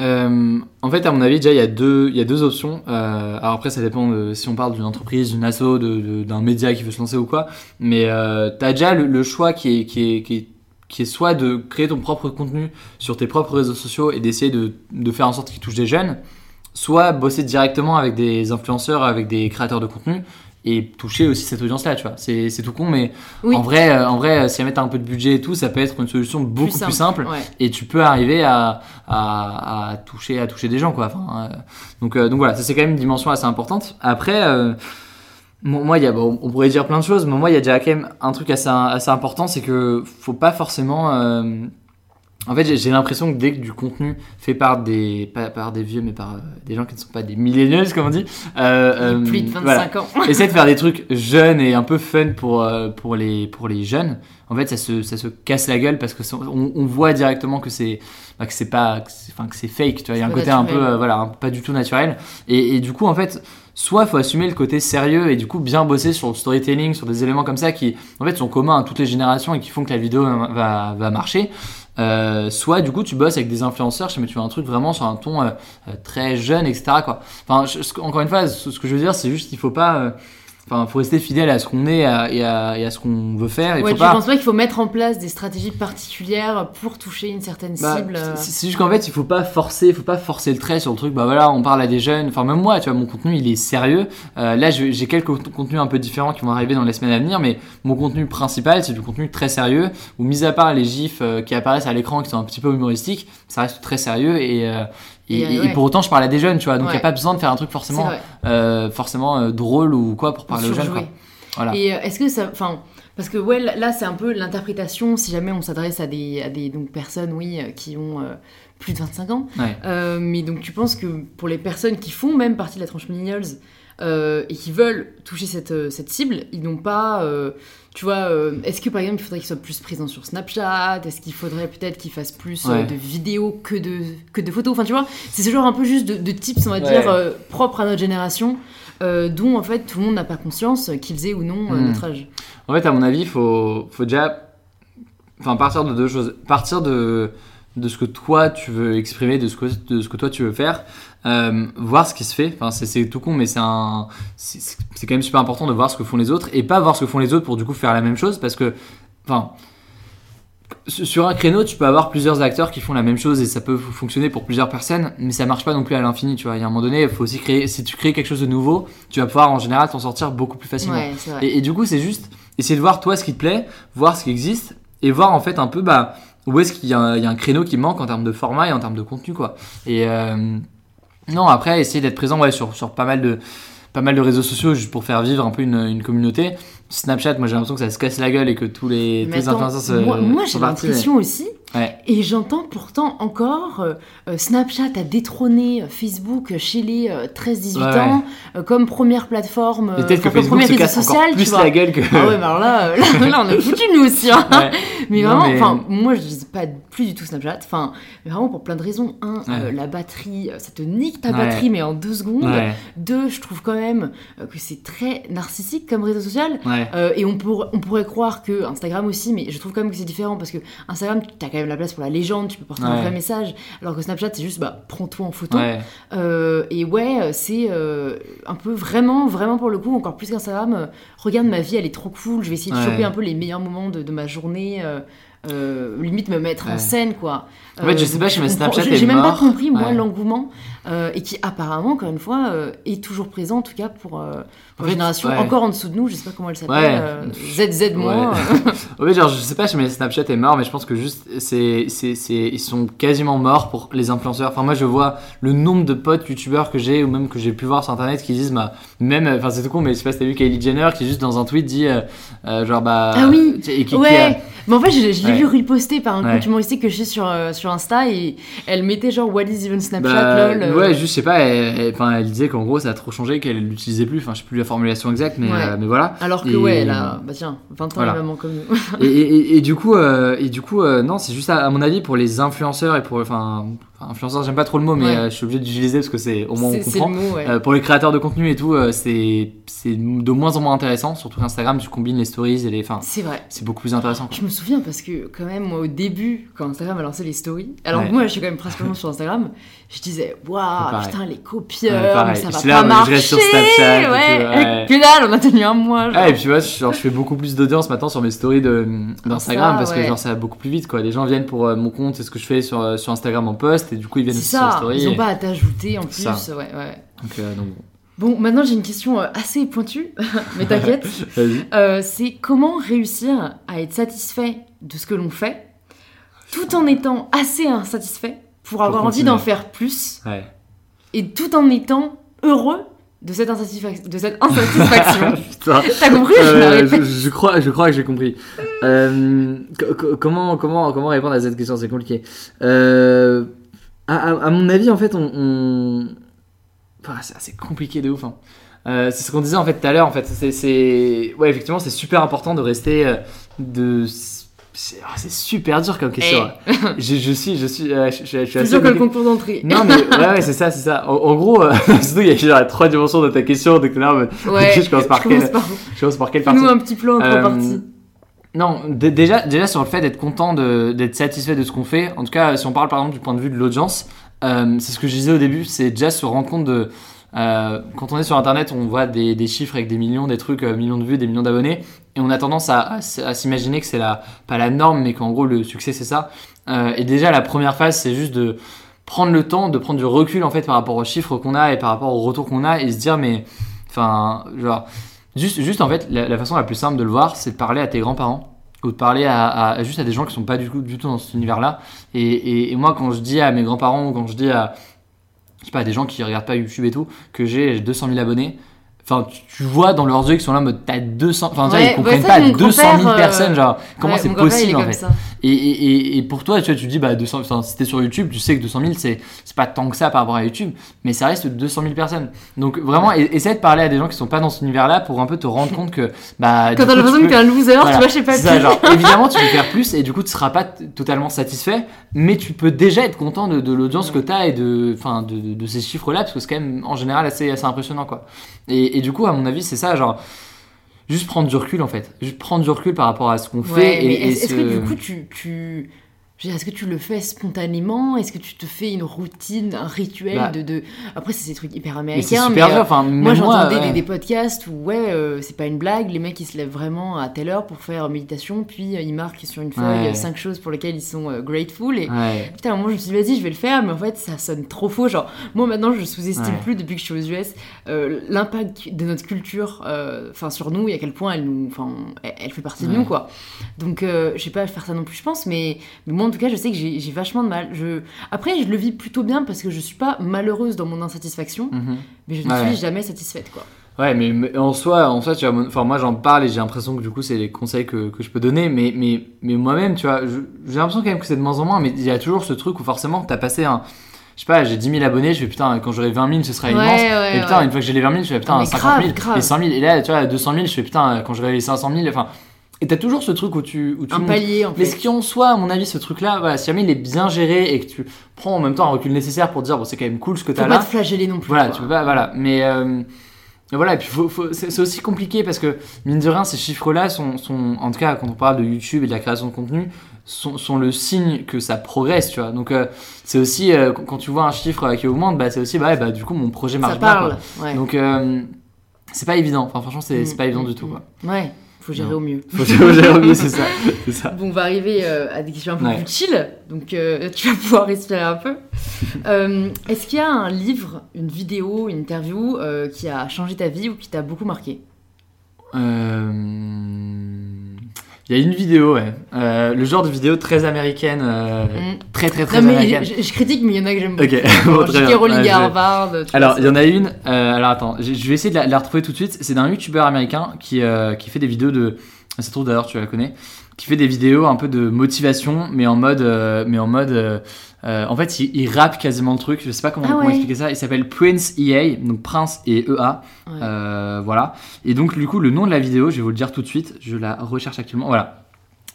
[SPEAKER 2] Euh, en fait, à mon avis, déjà, il y a deux, il y a deux options. Euh, alors après, ça dépend de si on parle d'une entreprise, d'une asso, d'un média qui veut se lancer ou quoi. Mais euh, tu as déjà le, le choix qui est, qui, est, qui, est, qui est soit de créer ton propre contenu sur tes propres réseaux sociaux et d'essayer de, de faire en sorte qu'il touche des jeunes, soit bosser directement avec des influenceurs, avec des créateurs de contenu et toucher aussi cette audience-là, tu vois. C'est c'est tout con, mais
[SPEAKER 1] Oui,
[SPEAKER 2] en vrai, euh, en vrai, si jamais t'as un peu de budget et tout, ça peut être une solution beaucoup plus simple
[SPEAKER 1] Ouais.
[SPEAKER 2] et tu peux arriver à, à, à toucher à toucher des gens quoi enfin, euh, donc euh, donc voilà ça c'est quand même une dimension assez importante après euh, moi y a bon, on pourrait dire plein de choses mais moi il y a déjà quand même un truc assez assez important c'est que faut pas forcément euh, en fait j'ai- l'impression que dès que du contenu fait par des pas par des vieux mais par euh, des gens qui ne sont pas des millennials comme on dit euh,
[SPEAKER 1] Plus de
[SPEAKER 2] euh,
[SPEAKER 1] 25
[SPEAKER 2] voilà.
[SPEAKER 1] ans.
[SPEAKER 2] Essayer de faire des trucs jeunes et un peu fun pour, euh, pour, les, pour les jeunes. En fait, ça se, ça se casse la gueule parce que on, on voit directement que c'est bah, que c'est pas que c'est- enfin que c'est fake. Tu vois, il y a un côté un peu euh, voilà, un- pas du tout naturel. Et, et du coup, en fait, soit faut assumer le côté sérieux et du coup bien bosser sur le storytelling, sur des éléments comme ça qui en fait sont communs à toutes les générations et qui font que la vidéo va, va marcher. Euh, soit du coup tu bosses avec des influenceurs, mais tu fais un truc vraiment sur un ton euh, euh, très jeune, etc. Quoi. Enfin, encore une fois, ce, ce que je veux dire, c'est juste qu'il faut pas, euh, enfin, faut rester fidèle à ce qu'on est à- et, à, et à ce qu'on veut faire.
[SPEAKER 1] Ouais,
[SPEAKER 2] faut
[SPEAKER 1] tu
[SPEAKER 2] pas.
[SPEAKER 1] penses pas qu'il faut mettre en place des stratégies particulières pour toucher une certaine
[SPEAKER 2] Bah,
[SPEAKER 1] cible
[SPEAKER 2] c'est juste qu'en fait, il faut pas forcer, faut pas forcer le trait sur le truc. Bah voilà, on parle à des jeunes. Enfin, même moi, tu vois, mon contenu, il est sérieux. Euh, là, j'ai quelques cont- contenus un peu différents qui vont arriver dans les semaines à venir, mais mon contenu principal, c'est du contenu très sérieux. Où, mis à part les gifs euh, qui apparaissent à l'écran, qui sont un petit peu humoristiques, ça reste très sérieux et euh, et,
[SPEAKER 1] Et,
[SPEAKER 2] et-
[SPEAKER 1] ouais.
[SPEAKER 2] et pour autant, je parle à des jeunes, tu vois. Donc, il y a
[SPEAKER 1] Ouais.
[SPEAKER 2] pas besoin de faire un truc forcément. Euh, forcément euh, drôle ou quoi pour parler aux jeunes. Quoi. Voilà.
[SPEAKER 1] Et euh, est-ce que ça. Enfin, Parce que ouais, là, c'est un peu l'interprétation, si jamais on s'adresse à des, à des donc, personnes, oui, qui ont plus de 25 ans.
[SPEAKER 2] Ouais.
[SPEAKER 1] Euh, mais donc tu penses que pour les personnes qui font même partie de la tranche millennials euh, et qui veulent toucher cette, cette cible, ils n'ont pas... euh, tu vois, euh, est-ce que par exemple il faudrait qu'ils soient plus présents sur Snapchat? Est-ce qu'il faudrait peut-être qu'ils fassent plus euh, de vidéos que de, que de photos? Enfin tu vois, c'est ce genre un peu juste de, de tips, on va
[SPEAKER 2] Ouais.
[SPEAKER 1] dire, euh, propres à notre génération, euh, dont en fait tout le monde n'a pas conscience qu'ils aient ou non
[SPEAKER 2] Hmm.
[SPEAKER 1] notre âge.
[SPEAKER 2] En fait, à mon avis, il faut, faut déjà enfin, partir de deux choses. Partir de, de ce que toi tu veux exprimer, de ce que, de ce que toi tu veux faire, euh, voir ce qui se fait. Enfin, c'est, tout con, mais c'est, un, c'est, quand même super important de voir ce que font les autres et pas voir ce que font les autres pour du coup faire la même chose parce que, enfin, sur un créneau, tu peux avoir plusieurs acteurs qui font la même chose et ça peut fonctionner pour plusieurs personnes, mais ça marche pas non plus à l'infini, tu vois. Il y a un moment donné, il faut aussi créer, si tu crées quelque chose de nouveau, tu vas pouvoir en général t'en sortir beaucoup plus facilement.
[SPEAKER 1] Ouais.
[SPEAKER 2] Et, et du coup, c'est juste essayer de voir toi ce qui te plaît, voir ce qui existe et voir en fait un peu bah, où est-ce qu'il y, a un- il y a un créneau qui manque en termes de format et en termes de contenu quoi. Et euh, non, après, essayer d'être présent ouais, sur, sur pas mal de pas mal de réseaux sociaux juste pour faire vivre un peu une, une communauté. Snapchat, moi j'ai l'impression que ça se casse la gueule et que tous les, tous les influenceurs se
[SPEAKER 1] moi, moi, j'ai l'impression aussi,
[SPEAKER 2] Ouais.
[SPEAKER 1] et j'entends pourtant encore euh, euh, Snapchat a détrôné euh, Facebook chez les euh, 13-18
[SPEAKER 2] Ouais,
[SPEAKER 1] ans euh, comme première plateforme,
[SPEAKER 2] peut-être que
[SPEAKER 1] enfin, comme
[SPEAKER 2] se
[SPEAKER 1] réseau social,
[SPEAKER 2] encore
[SPEAKER 1] tu
[SPEAKER 2] plus
[SPEAKER 1] vois.
[SPEAKER 2] la gueule que.
[SPEAKER 1] Ah ouais, mais alors là, là, là, on est foutus nous aussi. Hein.
[SPEAKER 2] Ouais.
[SPEAKER 1] Mais
[SPEAKER 2] Non,
[SPEAKER 1] vraiment,
[SPEAKER 2] mais-
[SPEAKER 1] enfin, moi je dis pas plus du tout Snapchat. Enfin, vraiment pour plein de raisons. Un, la batterie, ça te nique ta batterie, mais en deux secondes. Deux, je trouve quand même que c'est très narcissique comme réseau social. et on, pour- on pourrait croire que Instagram aussi, mais je trouve quand même que c'est différent parce que Instagram, tu as quand même la place pour la légende, tu peux porter un vrai message, alors que Snapchat, c'est juste bah, prends-toi en photo.
[SPEAKER 2] Ouais.
[SPEAKER 1] Euh, et ouais, c'est euh, un peu vraiment, vraiment pour le coup, encore plus qu'Instagram, euh, regarde ma vie, elle est trop cool, je vais essayer de
[SPEAKER 2] Ouais.
[SPEAKER 1] choper un peu les meilleurs moments de, de ma journée. euh, euh, limite me mettre en scène quoi.
[SPEAKER 2] En fait, je sais pas,
[SPEAKER 1] je comprends-
[SPEAKER 2] Snapchat
[SPEAKER 1] j'ai même pas compris moi l'engouement euh, et qui apparemment encore une fois euh, est toujours présent en tout cas pour, euh, pour
[SPEAKER 2] En fait,
[SPEAKER 1] génération
[SPEAKER 2] ouais.
[SPEAKER 1] encore en dessous de nous, je sais pas comment elle s'appelle,
[SPEAKER 2] Ouais.
[SPEAKER 1] euh, ZZ.
[SPEAKER 2] Ouais. Ouais, genre, je sais pas, mais Snapchat est mort, mais je pense que juste, c'est, c'est, c'est, ils sont quasiment morts pour les influenceurs. Enfin, moi, je vois le nombre de potes youtubeurs que j'ai, ou même que j'ai pu voir sur internet, qui disent, bah, même, enfin, c'est tout con, mais je sais pas si t'as vu Kylie Jenner, qui juste dans un tweet dit, euh, euh, genre, bah.
[SPEAKER 1] Ah oui.
[SPEAKER 2] et qui- qui
[SPEAKER 1] Ouais,
[SPEAKER 2] a-
[SPEAKER 1] mais en fait, je, je l'ai vu reposter par un compte humoristique que je suis sur, euh, sur Insta et elle mettait genre What is even Snapchat
[SPEAKER 2] bah,
[SPEAKER 1] lol. Euh,
[SPEAKER 2] ouais, juste, je sais pas, elle, elle- disait qu'en gros, ça a trop changé, qu'elle l'utilisait plus. Enfin, je sais plus la formulation exacte, mais,
[SPEAKER 1] Ouais.
[SPEAKER 2] euh, mais voilà.
[SPEAKER 1] Alors que
[SPEAKER 2] Et-
[SPEAKER 1] ouais, elle a, bah tiens, 20 ans
[SPEAKER 2] Voilà.
[SPEAKER 1] maman comme nous.
[SPEAKER 2] et, et- du coup, euh, et du coup, euh, non, c'est juste à, à mon avis pour les influenceurs et pour, enfin, enfin, influenceurs, j'aime pas trop le mot, mais
[SPEAKER 1] Ouais.
[SPEAKER 2] euh, je suis obligé d'utiliser parce que c'est au moins on
[SPEAKER 1] C'est c'est
[SPEAKER 2] comprend.
[SPEAKER 1] le mot, ouais.
[SPEAKER 2] Euh, pour les créateurs de contenu et tout, euh, c'est c'est de moins en moins intéressant. Surtout Instagram, tu combines les stories et les, enfin,
[SPEAKER 1] c'est vrai.
[SPEAKER 2] c'est beaucoup plus intéressant. quoi.
[SPEAKER 1] Je me souviens parce que quand même moi au début quand Instagram a lancé les stories, alors
[SPEAKER 2] Ouais.
[SPEAKER 1] moi je suis quand même principalement sur Instagram, je disais waouh putain les
[SPEAKER 2] Ouais,
[SPEAKER 1] copieurs, mais ça va
[SPEAKER 2] là,
[SPEAKER 1] pas
[SPEAKER 2] moi, je
[SPEAKER 1] marcher.
[SPEAKER 2] reste sur Snapchat et
[SPEAKER 1] ouais.
[SPEAKER 2] ouais.
[SPEAKER 1] Que dalle, on a tenu un mois. genre.
[SPEAKER 2] Ah, et puis tu vois, je, genre, je fais beaucoup plus d'audience maintenant sur mes stories d'Instagram
[SPEAKER 1] Ça,
[SPEAKER 2] parce que
[SPEAKER 1] ouais.
[SPEAKER 2] genre ça va beaucoup plus vite quoi. Les gens viennent pour mon compte et ce que je fais sur, sur Instagram en post et du coup ils viennent sur les
[SPEAKER 1] ça,
[SPEAKER 2] stories.
[SPEAKER 1] ils ont
[SPEAKER 2] et-
[SPEAKER 1] pas à t'ajouter en plus.
[SPEAKER 2] Ça.
[SPEAKER 1] Ouais, ouais.
[SPEAKER 2] Donc, euh, donc,
[SPEAKER 1] Bon, maintenant j'ai une question euh, assez pointue, mais t'inquiète. Euh, c'est comment réussir à être satisfait de ce que l'on fait, tout en étant assez insatisfait pour avoir envie d'en faire plus,
[SPEAKER 2] Ouais.
[SPEAKER 1] et tout en étant heureux de cette, insatisfac- de cette insatisfaction. T'as compris je
[SPEAKER 2] Euh, crois, je crois que j'ai compris. Euh, co- co- comment, comment, comment répondre à cette question? C'est compliqué. Euh, à, à- à mon avis, en fait, on. on- Enfin, c'est assez compliqué de ouf. hein. Euh, c'est ce qu'on disait en fait tout à l'heure. En fait, c'est, ouais, effectivement, c'est super important de rester euh, de. C'est ah, c'est super dur comme question.
[SPEAKER 1] Eh.
[SPEAKER 2] je, je suis, je suis, euh, je, je- je suis assez
[SPEAKER 1] que le concours d'entrée.
[SPEAKER 2] Non mais ouais, ouais c'est ça, c'est ça. En, en gros, euh, surtout il y a genre trois dimensions de ta question, donc là,
[SPEAKER 1] Ouais,
[SPEAKER 2] je commence par
[SPEAKER 1] par
[SPEAKER 2] je commence par quelle partie?
[SPEAKER 1] Fais-nous un petit plan en trois parties.
[SPEAKER 2] Non, dé- déjà, déjà sur le fait d'être content, d'être satisfait de ce qu'on fait, en tout cas si on parle par exemple du point de vue de l'audience, euh, c'est ce que je disais au début, c'est déjà se rendre compte de... euh, quand on est sur internet, on voit des, chiffres avec des millions, des trucs, euh, millions de vues, des millions d'abonnés, et on a tendance à, s'imaginer que c'est la, pas la norme, mais qu'en gros le succès c'est ça. Euh, et déjà la première phase, c'est juste de prendre le temps, de prendre du recul en fait par rapport aux chiffres qu'on a et par rapport au retour qu'on a, et se dire mais, enfin, genre... Juste, juste en fait, la, façon la plus simple de le voir, c'est de parler à tes grands-parents ou de parler à, juste à des gens qui sont pas du tout, dans cet univers-là. Et, et- et moi, quand je dis à mes grands-parents ou quand je dis à, je sais pas, à des gens qui regardent pas YouTube et tout, que j'ai 200 000 abonnés, Enfin, tu, vois dans leurs yeux qu'ils sont là en mode t'as 200. Enfin,
[SPEAKER 1] Ouais,
[SPEAKER 2] ils
[SPEAKER 1] ouais,
[SPEAKER 2] comprennent
[SPEAKER 1] ça,
[SPEAKER 2] pas
[SPEAKER 1] mon
[SPEAKER 2] 200 000
[SPEAKER 1] grand-père, euh,
[SPEAKER 2] personnes. Genre, comment
[SPEAKER 1] Ouais,
[SPEAKER 2] c'est possible en fait et, et, et, pour toi, tu vois, tu te dis, bah, 200, enfin, si t'es sur YouTube, tu sais que 200 000, c'est, pas tant que ça par rapport à YouTube, mais ça reste 200 000 personnes. Donc vraiment, essaie de parler à des gens qui sont pas dans cet univers-là pour un peu te rendre compte que, bah,
[SPEAKER 1] Quand t'as l'impression que t'es un loser,
[SPEAKER 2] voilà,
[SPEAKER 1] tu vois, je sais pas
[SPEAKER 2] ça, genre, évidemment, tu peux faire plus et du coup, tu seras pas totalement satisfait, mais tu peux déjà être content de, de l'audience que t'as et de, enfin, de, de, de ces chiffres-là, parce que c'est quand même, en général, assez, assez impressionnant, quoi. Et, et du coup, à mon avis, c'est ça, genre, juste prendre du recul, en fait. Juste prendre du recul par rapport à ce qu'on
[SPEAKER 1] Ouais,
[SPEAKER 2] fait. et,
[SPEAKER 1] est-ce est-ce
[SPEAKER 2] se-
[SPEAKER 1] que du coup tu, tu... Est-ce que tu le fais spontanément? Est-ce que tu te fais une routine, un rituel
[SPEAKER 2] Bah.
[SPEAKER 1] de, de... Après, c'est ces trucs hyper
[SPEAKER 2] Mais c'est
[SPEAKER 1] américains,
[SPEAKER 2] super
[SPEAKER 1] mais,
[SPEAKER 2] dur.
[SPEAKER 1] euh,
[SPEAKER 2] Enfin,
[SPEAKER 1] moi j'entendais
[SPEAKER 2] ouais.
[SPEAKER 1] des, des podcasts où, ouais, euh, c'est pas une blague, les mecs ils se lèvent vraiment à telle heure pour faire méditation, puis euh, ils marquent sur une feuille
[SPEAKER 2] Ouais.
[SPEAKER 1] cinq choses pour lesquelles ils sont euh, grateful, et
[SPEAKER 2] Ouais.
[SPEAKER 1] Putain, à un moment, je me suis dit, vas-y, je vais le faire, mais en fait, ça sonne trop faux. Genre, moi, maintenant, je sous-estime plus, depuis que je suis aux US, l'impact de notre culture enfin sur nous et à quel point elle nous. Elle, elle fait partie de nous, quoi. Donc, je sais pas faire ça non plus, je pense, mais, mais moi, en tout cas, je sais que j'ai vachement de mal. Je... Après, je le vis plutôt bien parce que je suis pas malheureuse dans mon insatisfaction,
[SPEAKER 2] Mhm.
[SPEAKER 1] mais je ne
[SPEAKER 2] Ouais.
[SPEAKER 1] suis jamais satisfaite, quoi.
[SPEAKER 2] Ouais, mais, mais en soi, en soi, tu vois, enfin, moi j'en parle et j'ai l'impression que du coup c'est les conseils que, que je peux donner, mais, mais, mais moi-même, tu vois, j'ai l'impression quand même que c'est de moins en moins, mais il y a toujours ce truc où forcément t'as passé un. Je sais pas, j'ai 10 000 abonnés, je fais putain, quand j'aurai 20 000, ce sera
[SPEAKER 1] Ouais,
[SPEAKER 2] immense.
[SPEAKER 1] ouais,
[SPEAKER 2] et putain,
[SPEAKER 1] ouais.
[SPEAKER 2] une fois que j'ai les 20 000, je fais putain,
[SPEAKER 1] Mais
[SPEAKER 2] 50
[SPEAKER 1] grave,
[SPEAKER 2] 000,
[SPEAKER 1] grave.
[SPEAKER 2] et 100 000. Et là, tu vois, à 200 000, je fais putain, quand j'aurai les 500 000, enfin. Et t'as toujours ce truc où tu. Où tu
[SPEAKER 1] Un
[SPEAKER 2] montes.
[SPEAKER 1] palier, en
[SPEAKER 2] Mais
[SPEAKER 1] fait.
[SPEAKER 2] ce qui en soit, à mon avis, ce truc-là, voilà, si jamais il est bien géré et que tu prends en même temps un recul nécessaire pour te dire, bon, c'est quand même cool ce que
[SPEAKER 1] Faut
[SPEAKER 2] t'as
[SPEAKER 1] pas
[SPEAKER 2] là.
[SPEAKER 1] te flageller non plus.
[SPEAKER 2] Voilà,
[SPEAKER 1] quoi.
[SPEAKER 2] tu peux pas, voilà. Mais euh, voilà, et puis faut, faut- c'est aussi compliqué parce que, mine de rien, ces chiffres-là sont, sont, en tout cas, quand on parle de YouTube et de la création de contenu, sont, sont le signe que ça progresse, tu vois. Donc, euh, c'est aussi, euh, quand tu vois un chiffre qui augmente, bah, c'est aussi, bah, ouais, bah, du coup, mon projet marche
[SPEAKER 1] Ça
[SPEAKER 2] bien,
[SPEAKER 1] parle,
[SPEAKER 2] quoi.
[SPEAKER 1] ouais.
[SPEAKER 2] Donc, c'est pas évident. Enfin, franchement, c'est c'est
[SPEAKER 1] Mm,
[SPEAKER 2] pas évident
[SPEAKER 1] mm,
[SPEAKER 2] du tout,
[SPEAKER 1] mm.
[SPEAKER 2] quoi.
[SPEAKER 1] Ouais, faut gérer
[SPEAKER 2] Non.
[SPEAKER 1] au mieux.
[SPEAKER 2] Faut gérer au mieux, c'est ça.
[SPEAKER 1] Bon, on va arriver euh, à des questions un peu
[SPEAKER 2] Ouais.
[SPEAKER 1] plus chill, donc euh, tu vas pouvoir respirer un peu. Euh, Est-ce qu'il y a un livre, une vidéo, une interview qui a changé ta vie ou qui t'a beaucoup marqué?
[SPEAKER 2] Euh, Il y a une vidéo, ouais. Euh, le genre de vidéo très américaine, euh,
[SPEAKER 1] Mm.
[SPEAKER 2] très très très
[SPEAKER 1] Non, mais
[SPEAKER 2] américaine.
[SPEAKER 1] je, je critique, mais il y en a que j'aime beaucoup. J.K. Rowling Harvard.
[SPEAKER 2] Alors, il y en a une. euh, alors, attends, je je vais essayer de la, retrouver tout de suite. C'est d'un youtubeur américain qui, qui fait des vidéos de. Ça se trouve d'ailleurs, tu la connais. Qui fait des vidéos un peu de motivation, mais en mode. euh, mais en mode. euh, euh, en fait, il, il rappe quasiment le truc. Je sais pas comment,
[SPEAKER 1] Ah
[SPEAKER 2] comment
[SPEAKER 1] ouais.
[SPEAKER 2] expliquer ça. Il s'appelle Prince EA, donc Prince et EA.
[SPEAKER 1] Ouais.
[SPEAKER 2] Euh, voilà. Et donc, du coup, le nom de la vidéo, je vais vous le dire tout de suite. Je la recherche actuellement. Voilà.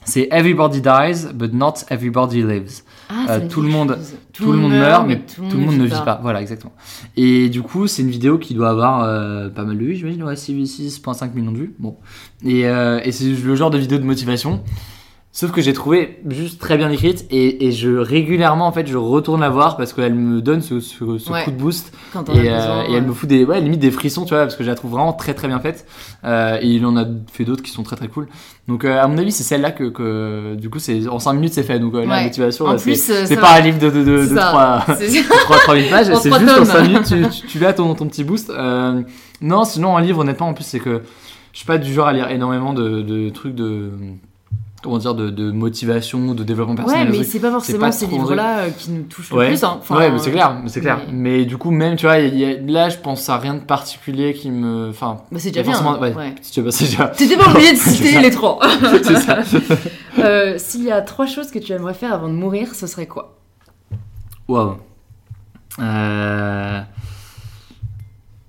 [SPEAKER 2] C'est Everybody dies, but not everybody lives.
[SPEAKER 1] Ah,
[SPEAKER 2] euh, tout le monde-. Tout, le monde meurt, mais tout le monde ne vit pas. Voilà, exactement. Et du coup, c'est une vidéo qui doit avoir euh, pas mal de vues, j'imagine, ouais, 6 6,5 millions de vues. Bon. Et, euh, et c'est le genre de vidéo de motivation. Sauf que j'ai trouvé juste très bien écrite et, et je régulièrement en fait je retourne la voir parce qu'elle me donne ce, ce- ce
[SPEAKER 1] Ouais.
[SPEAKER 2] coup de boost
[SPEAKER 1] Quand as
[SPEAKER 2] euh, et elle me fout des ouais limite des frissons tu vois parce que je la trouve vraiment très très bien faite Euh, et il en a fait d'autres qui sont très très cool donc euh, à mon avis c'est celle-là que, que du coup c'est en 5 minutes c'est fait donc euh, la motivation
[SPEAKER 1] En
[SPEAKER 2] c'est
[SPEAKER 1] euh,
[SPEAKER 2] pas un livre de, de, de, de
[SPEAKER 1] ça.
[SPEAKER 2] 3
[SPEAKER 1] C'est-
[SPEAKER 2] 3, 3 000 pages,
[SPEAKER 1] En
[SPEAKER 2] c'est juste en
[SPEAKER 1] tomes.
[SPEAKER 2] 5 minutes, tu, tu, tu l'as ton, ton petit boost. Euh, non, sinon, un livre, honnêtement, en plus, c'est que je suis pas du genre à lire énormément de, de trucs de. Comment dire, de, de motivation, de développement
[SPEAKER 1] Ouais,
[SPEAKER 2] personnel. de
[SPEAKER 1] mais c'est pas forcément
[SPEAKER 2] pas
[SPEAKER 1] ces
[SPEAKER 2] trop
[SPEAKER 1] livres-là euh, qui nous touchent le
[SPEAKER 2] Ouais,
[SPEAKER 1] plus. hein. Enfin,
[SPEAKER 2] ouais, mais c'est clair, mais c'est clair.
[SPEAKER 1] mais-
[SPEAKER 2] Mais du coup, même, tu vois, il y a- là, je pense à rien de particulier qui me. Enfin,
[SPEAKER 1] Bah, c'est déjà bien.
[SPEAKER 2] forcément- ouais.
[SPEAKER 1] Ouais.
[SPEAKER 2] si tu veux, c'est déjà.
[SPEAKER 1] T'étais pas obligé de citer les trois.
[SPEAKER 2] c'est ça.
[SPEAKER 1] Euh, S'il y a trois choses que tu aimerais faire avant de mourir, ce serait quoi?
[SPEAKER 2] Waouh.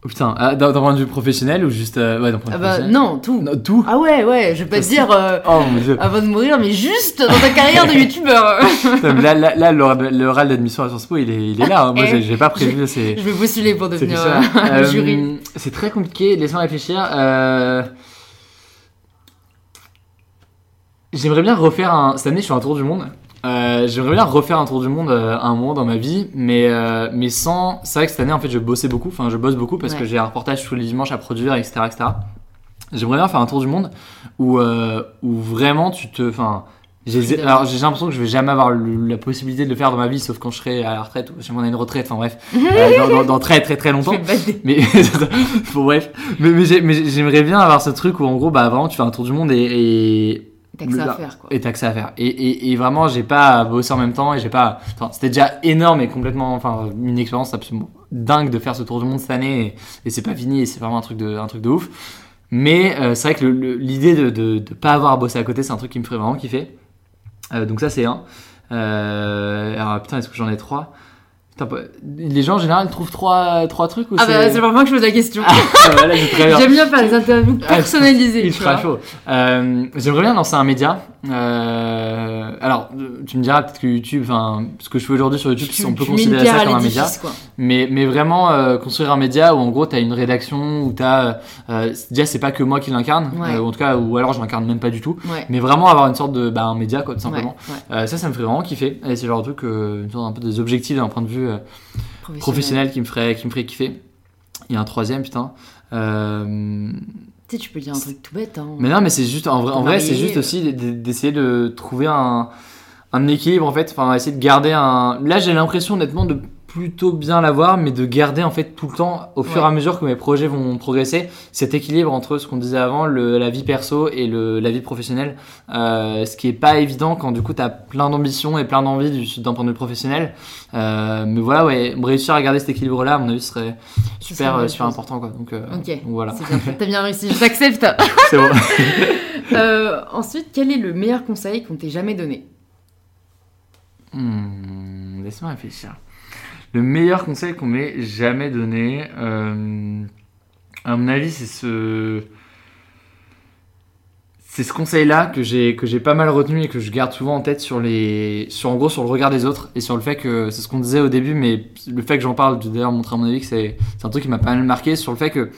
[SPEAKER 2] Oh putain, ah, d'un point de vue professionnel ou juste. euh, Ouais, d'un point de
[SPEAKER 1] Ah
[SPEAKER 2] vue
[SPEAKER 1] bah
[SPEAKER 2] professionnel
[SPEAKER 1] non, tout.
[SPEAKER 2] Non, tout
[SPEAKER 1] Ah ouais, ouais, je vais pas te dire euh,
[SPEAKER 2] Oh mon dieu.
[SPEAKER 1] avant de mourir, mais juste dans ta carrière de youtubeur.
[SPEAKER 2] Là, là, là, l'oral l'oral d'admission à Sciences Po, il est, il est là. hein. Moi,
[SPEAKER 1] Eh,
[SPEAKER 2] j'ai pas prévu. C'est
[SPEAKER 1] je vais postuler pour devenir euh,
[SPEAKER 2] Euh,
[SPEAKER 1] jury.
[SPEAKER 2] C'est très compliqué. Laisse-moi réfléchir. J'aimerais bien refaire un. Cette année, je fais un tour du monde. Euh, J'aimerais bien refaire un tour du monde euh, un moment dans ma vie, mais, euh, mais sans. C'est vrai que cette année, en fait, je bossais beaucoup. Enfin, je bosse beaucoup parce
[SPEAKER 1] Ouais.
[SPEAKER 2] que j'ai un reportage tous les dimanches à produire, etc. etc. J'aimerais bien faire un tour du monde où, euh, où vraiment tu te. Enfin, j'ai
[SPEAKER 1] Freedom.
[SPEAKER 2] alors j'ai l'impression que je vais jamais avoir le- la possibilité de le faire dans ma vie, sauf quand je serai à la retraite ou si on a une retraite. Enfin bref, euh, dans, dans- dans très très très longtemps. Mais bon, bref, mais, mais j'aimerais bien avoir ce truc où en gros, bah vraiment, tu fais un tour du monde et, et
[SPEAKER 1] T'as que ça à faire, quoi.
[SPEAKER 2] Et t'as que ça à faire. Et, et, et vraiment, j'ai pas bossé en même temps et j'ai pas. Enfin, c'était déjà énorme et complètement. Enfin, une expérience absolument dingue de faire ce tour du monde cette année et, et c'est pas fini et c'est vraiment un truc de, un truc de ouf. Mais euh, c'est vrai que l'idée de, de, de, pas avoir à bosser à côté, c'est un truc qui me ferait vraiment kiffer. Euh, donc ça, c'est un. Euh, alors putain, est-ce que j'en ai trois? Les gens en général trouvent trois, trois trucs ou
[SPEAKER 1] Ah bah c'est vraiment que je pose la question. Ah, J'aime bien faire les interviews ah, personnalisées.
[SPEAKER 2] Il sera chaud. Euh, J'aimerais bien lancer un média. Euh, alors tu me diras peut-être que YouTube, enfin ce que je fais aujourd'hui sur YouTube, on peut considérer ça comme un média. Mais, mais vraiment euh, construire un média où en gros tu as une rédaction, où tu as... Euh, déjà c'est pas que moi qui l'incarne, ou en tout cas, ou alors je l'incarne même pas du tout. Mais vraiment avoir une sorte de... Bah, un média quoi tout simplement. ça, ça me ferait vraiment kiffer. Et c'est genre de truc, une sorte un peu des objectifs d'un point de vue professionnel. qui me ferait qui me ferait kiffer. Il y a un troisième, putain. Euh...
[SPEAKER 1] Tu sais, tu peux dire un truc tout bête. Hein.
[SPEAKER 2] Mais non, mais c'est juste, en vrai, en vrai c'est juste aussi d'essayer de trouver un, un équilibre en fait. Enfin, essayer de garder un. Là, j'ai l'impression honnêtement de plutôt bien l'avoir, mais de garder en fait tout le temps, au fur et à mesure que mes projets vont progresser, cet équilibre entre ce qu'on disait avant, le, la vie perso et le, la vie professionnelle, euh, ce qui est pas évident quand du coup tu as plein d'ambitions et plein d'envie d'un point de vue professionnel. Euh, mais voilà, ouais, réussir à garder cet équilibre-là, à mon avis, serait super, euh, super important. Quoi. Donc, euh,
[SPEAKER 1] ok,
[SPEAKER 2] donc voilà.
[SPEAKER 1] T'as bien réussi, je t'accepte.
[SPEAKER 2] C'est bon.
[SPEAKER 1] Ensuite, quel est le meilleur conseil qu'on t'ait jamais donné?
[SPEAKER 2] Hmm, Laisse-moi réfléchir. Le meilleur conseil qu'on m'ait jamais donné, euh, à mon avis, c'est ce. Conseil-là que j'ai pas mal retenu et que je garde souvent en tête sur les sur sur le regard des autres et sur le fait que c'est ce qu'on disait au début mais le fait que j'en parle d'ailleurs montrer à mon avis que c'est un truc qui m'a pas mal marqué sur le fait que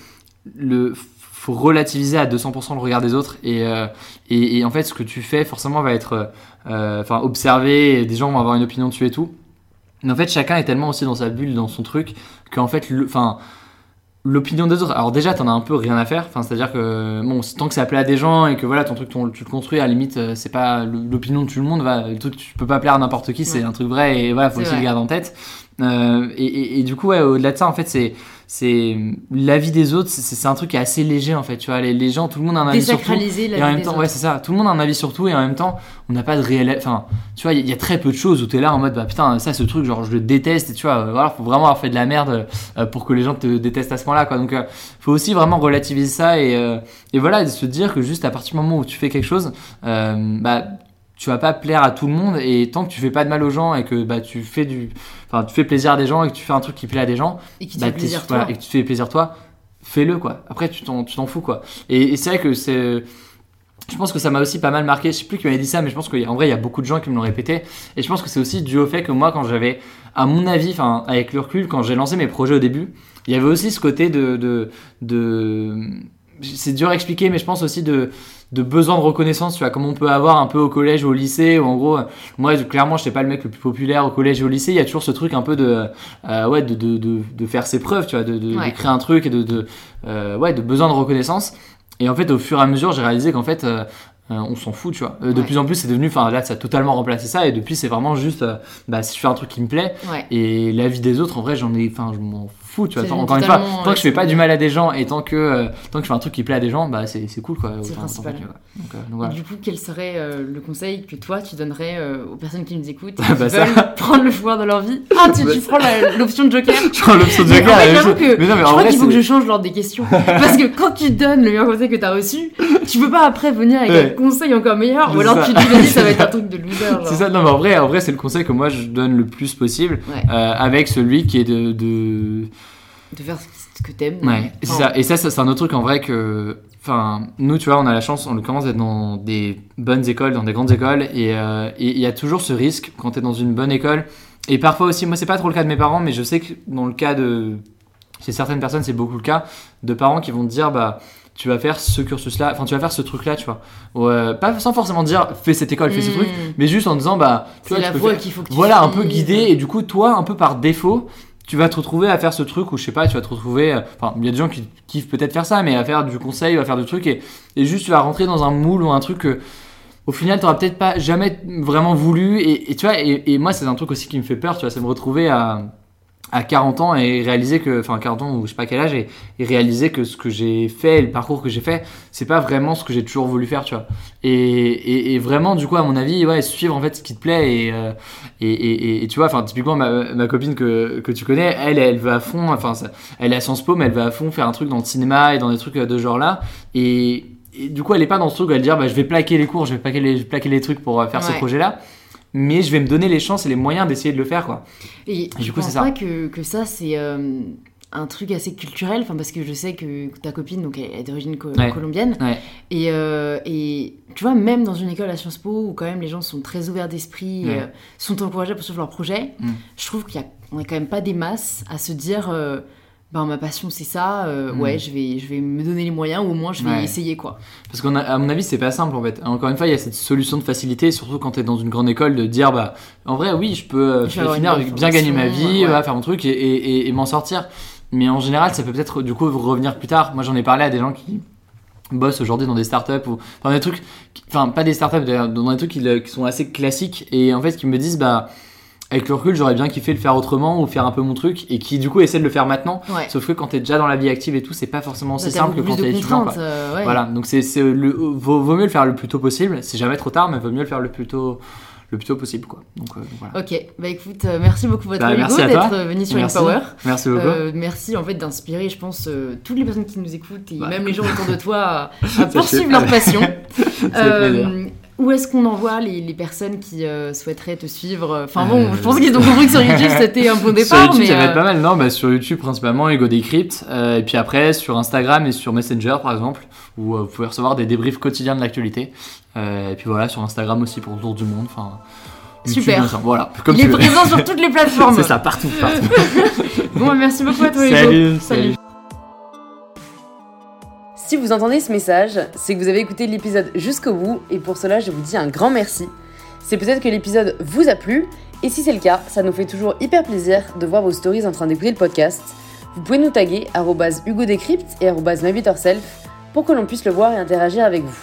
[SPEAKER 2] le faut relativiser à 200% le regard des autres et, euh, et, et, en fait ce que tu fais forcément va être euh, observé des gens vont avoir une opinion dessus et tout mais en fait, chacun est tellement aussi dans sa bulle, dans son truc, qu'en fait, enfin, l'opinion des autres. Alors déjà, t'en as un peu rien à faire. Enfin, c'est-à-dire que bon, tant que ça plaît à des gens et que voilà, ton truc, tu le construis, à la limite, euh, c'est pas l'opinion de tout le monde. Va, tu peux pas plaire à n'importe qui, c'est un truc vrai et voilà, faut aussi le garder en tête. Euh, et, et, du coup, ouais, au-delà de ça, en fait, c'est c'est l'avis des autres c'est un truc qui est assez léger en fait tu vois. Les, les gens tout le monde a un avis sur tout.
[SPEAKER 1] Et
[SPEAKER 2] en même temps ouais c'est ça. Tout le monde a un avis sur tout et en même temps on n'a pas de réel enfin tu vois il y, a très peu de choses où tu es là en mode bah putain ça ce truc genre je le déteste et tu vois voilà faut vraiment avoir fait de la merde euh, pour que les gens te détestent à ce moment là quoi. Donc euh, faut aussi vraiment relativiser ça et, euh, et voilà se dire que juste à partir du moment où tu fais quelque chose bah tu vas pas plaire à tout le monde et tant que tu fais pas de mal aux gens et que bah tu fais du enfin tu fais plaisir à des gens et que tu fais un truc qui plaît à des gens
[SPEAKER 1] et, qui bah, plaisir
[SPEAKER 2] toi. et que tu fais plaisir toi fais-le quoi. Après tu t'en tu t'en fous quoi. Et, c'est vrai que c'est je pense que ça m'a aussi pas mal marqué. Je sais plus qui m'avait dit ça mais je pense qu'en vrai il y a beaucoup de gens qui me l'ont répété. Et je pense que c'est aussi dû au fait que moi quand j'avais à mon avis enfin avec le recul quand j'ai lancé mes projets au début il y avait aussi ce côté de, de, de c'est dur à expliquer, mais je pense aussi de, de besoin de reconnaissance, tu vois, comme on peut avoir un peu au collège ou au lycée, où en gros, moi, clairement, je n'étais pas le mec le plus populaire au collège et au lycée, il y a toujours ce truc un peu de, euh, ouais, de, de, de, de, faire ses preuves, tu vois, de, de, créer un truc et de, de, euh, ouais, de besoin de reconnaissance. Et en fait, au fur et à mesure, j'ai réalisé qu'en fait, euh, on s'en fout, tu vois. de plus en plus, c'est devenu, enfin là, ça a totalement remplacé ça, et depuis, c'est vraiment juste, bah, si je fais un truc qui me plaît, et la vie des autres, en vrai, j'en ai, enfin, je m'en fou, tu vois. Encore une fois, tant que je fais pas du mal à des gens et tant que, euh, tant que je fais un truc qui plaît à des gens, bah c'est cool quoi.
[SPEAKER 1] C'est principal. Donc, euh, Du coup, quel serait euh, le conseil que toi tu donnerais aux personnes qui nous écoutent qui bah, veulent prendre le pouvoir de leur vie? Ah, tu, tu prends l'option de Joker?
[SPEAKER 2] Je prends l'option de Joker.
[SPEAKER 1] Mais, mais non, mais je crois qu'il faut que je change l'ordre des questions. Parce que quand tu donnes le meilleur conseil que tu as reçu, tu peux pas après venir avec un conseil encore meilleur ou alors tu te dis ça va être un truc de loser.
[SPEAKER 2] C'est ça, non mais en vrai, en vrai c'est le conseil que moi je donne le plus possible avec celui qui est de
[SPEAKER 1] de faire ce que t'aimes.
[SPEAKER 2] Ouais, c'est ça. Et ça, ça c'est un autre truc en vrai que. Enfin, nous, tu vois, on a la chance, on commence d'être dans des bonnes écoles, dans des grandes écoles, euh, et il y a toujours ce risque quand t'es dans une bonne école. Et parfois aussi, moi, c'est pas trop le cas de mes parents, mais je sais que dans le cas de. Chez certaines personnes, c'est beaucoup le cas de parents qui vont te dire, bah tu vas faire ce cursus-là, enfin tu vas faire ce truc-là, tu vois. pas sans forcément dire fais cette école, fais ce hmm. truc, mais juste en disant bah
[SPEAKER 1] tu vois, la voie qu'il faut que tu
[SPEAKER 2] voilà un peu guidé et du coup toi un peu par défaut tu vas te retrouver à faire ce truc ou je sais pas, tu vas te retrouver. Euh, enfin, il y a des gens qui kiffent peut-être faire ça, mais à faire du conseil, à faire du truc et, juste tu vas rentrer dans un moule ou un truc que au final tu peut-être pas jamais vraiment voulu. Et, tu vois, et, moi c'est un truc aussi qui me fait peur, tu vois, c'est me retrouver à à 40 ans et réaliser que, enfin 40 ans ou je sais pas quel âge, et, et réaliser que ce que j'ai fait, le parcours que j'ai fait, c'est pas vraiment ce que j'ai toujours voulu faire, tu vois. Et, et, et, vraiment, du coup, à mon avis, ouais, suivre en fait ce qui te plaît et, euh, et, et, tu vois, enfin typiquement ma, ma, copine que, que tu connais, elle, elle veut à fond, enfin elle est à Sciences Po, mais elle veut à fond faire un truc dans le cinéma et dans des trucs de genre là, et, du coup, elle est pas dans ce truc où elle dire, bah, je vais plaquer les cours, je vais plaquer les, plaquer les trucs pour faire ce projet là mais je vais me donner les chances et les moyens d'essayer de le faire quoi.
[SPEAKER 1] Et, du coup c'est ça. Pas que, que ça c'est euh, un truc assez culturel, enfin parce que je sais que ta copine donc elle est d'origine colombienne Et, euh, et tu vois même dans une école à Sciences Po où quand même les gens sont très ouverts d'esprit, euh, sont encouragés pour suivre leur projet, mm. je trouve qu'il y a on est quand même pas des masses à se dire ben, ma passion c'est ça, euh, ouais, hmm. je vais, je vais me donner les moyens ou au moins je vais essayer quoi.
[SPEAKER 2] Parce qu'à mon avis, c'est pas simple en fait. Encore une fois, il y a cette solution de facilité, surtout quand tu es dans une grande école, de dire bah en vrai, oui, je peux, euh, je finir, bien gagner ma vie, faire mon truc et, et, m'en sortir. Mais en général, ça peut peut-être du coup revenir plus tard. Moi, j'en ai parlé à des gens qui bossent aujourd'hui dans des startups ou dans des trucs, enfin pas des startups, dans des trucs qui, qui sont assez classiques et en fait qui me disent bah avec le recul, j'aurais bien kiffé le faire autrement ou faire un peu mon truc et qui du coup essaie de le faire maintenant. Sauf que quand t'es déjà dans la vie active et tout, c'est pas forcément aussi simple que quand t'es étudiant. Euh, Voilà, donc c'est le vaut, vaut, mieux le faire le plus tôt possible. C'est jamais trop tard, mais vaut mieux le faire le plus tôt le plus tôt possible quoi. Donc euh, voilà.
[SPEAKER 1] Ok, bah écoute, euh, merci beaucoup votre bah, d'être venu sur
[SPEAKER 2] merci.
[SPEAKER 1] Power.
[SPEAKER 2] Merci beaucoup.
[SPEAKER 1] merci en fait d'inspirer, je pense, toutes les personnes qui nous écoutent et bah. même les gens autour de toi à, à poursuivre leur passion. Où est-ce qu'on envoie les, les personnes qui euh, souhaiteraient te suivre? Enfin bon, je pense qu'ils ont compris que sur YouTube c'était un bon départ.
[SPEAKER 2] Sur YouTube, ça va
[SPEAKER 1] être
[SPEAKER 2] euh, pas mal, non bah, Sur YouTube principalement, Ego Decrypt. Euh, et puis après, sur Instagram et sur Messenger par exemple, où vous pouvez recevoir des débriefs quotidiens de l'actualité. et puis voilà, sur Instagram aussi pour le tour du monde. Enfin,
[SPEAKER 1] Super.
[SPEAKER 2] Voilà.
[SPEAKER 1] Comme Il est présent sur toutes les plateformes.
[SPEAKER 2] C'est ça, partout, partout.
[SPEAKER 1] bon, bah, merci beaucoup à toi,
[SPEAKER 2] Salut. salut.
[SPEAKER 1] Si vous entendez ce message, c'est que vous avez écouté l'épisode jusqu'au bout et pour cela je vous dis un grand merci. C'est peut-être que l'épisode vous a plu et si c'est le cas, ça nous fait toujours hyper plaisir de voir vos stories en train d'écouter le podcast. Vous pouvez nous taguer @hugodecrypt et @mybetterself pour que l'on puisse le voir et interagir avec vous.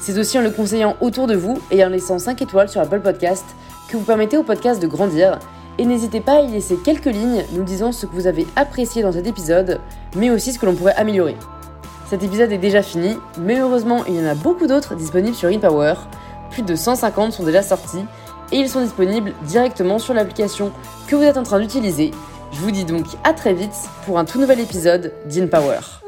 [SPEAKER 1] C'est aussi en le conseillant autour de vous et en laissant 5 étoiles sur Apple Podcast que vous permettez au podcast de grandir. Et n'hésitez pas à y laisser quelques lignes nous disant ce que vous avez apprécié dans cet épisode, mais aussi ce que l'on pourrait améliorer. Cet épisode est déjà fini, mais heureusement il y en a beaucoup d'autres disponibles sur InPower. Plus de 150 sont déjà sortis et ils sont disponibles directement sur l'application que vous êtes en train d'utiliser. Je vous dis donc à très vite pour un tout nouvel épisode d'InPower.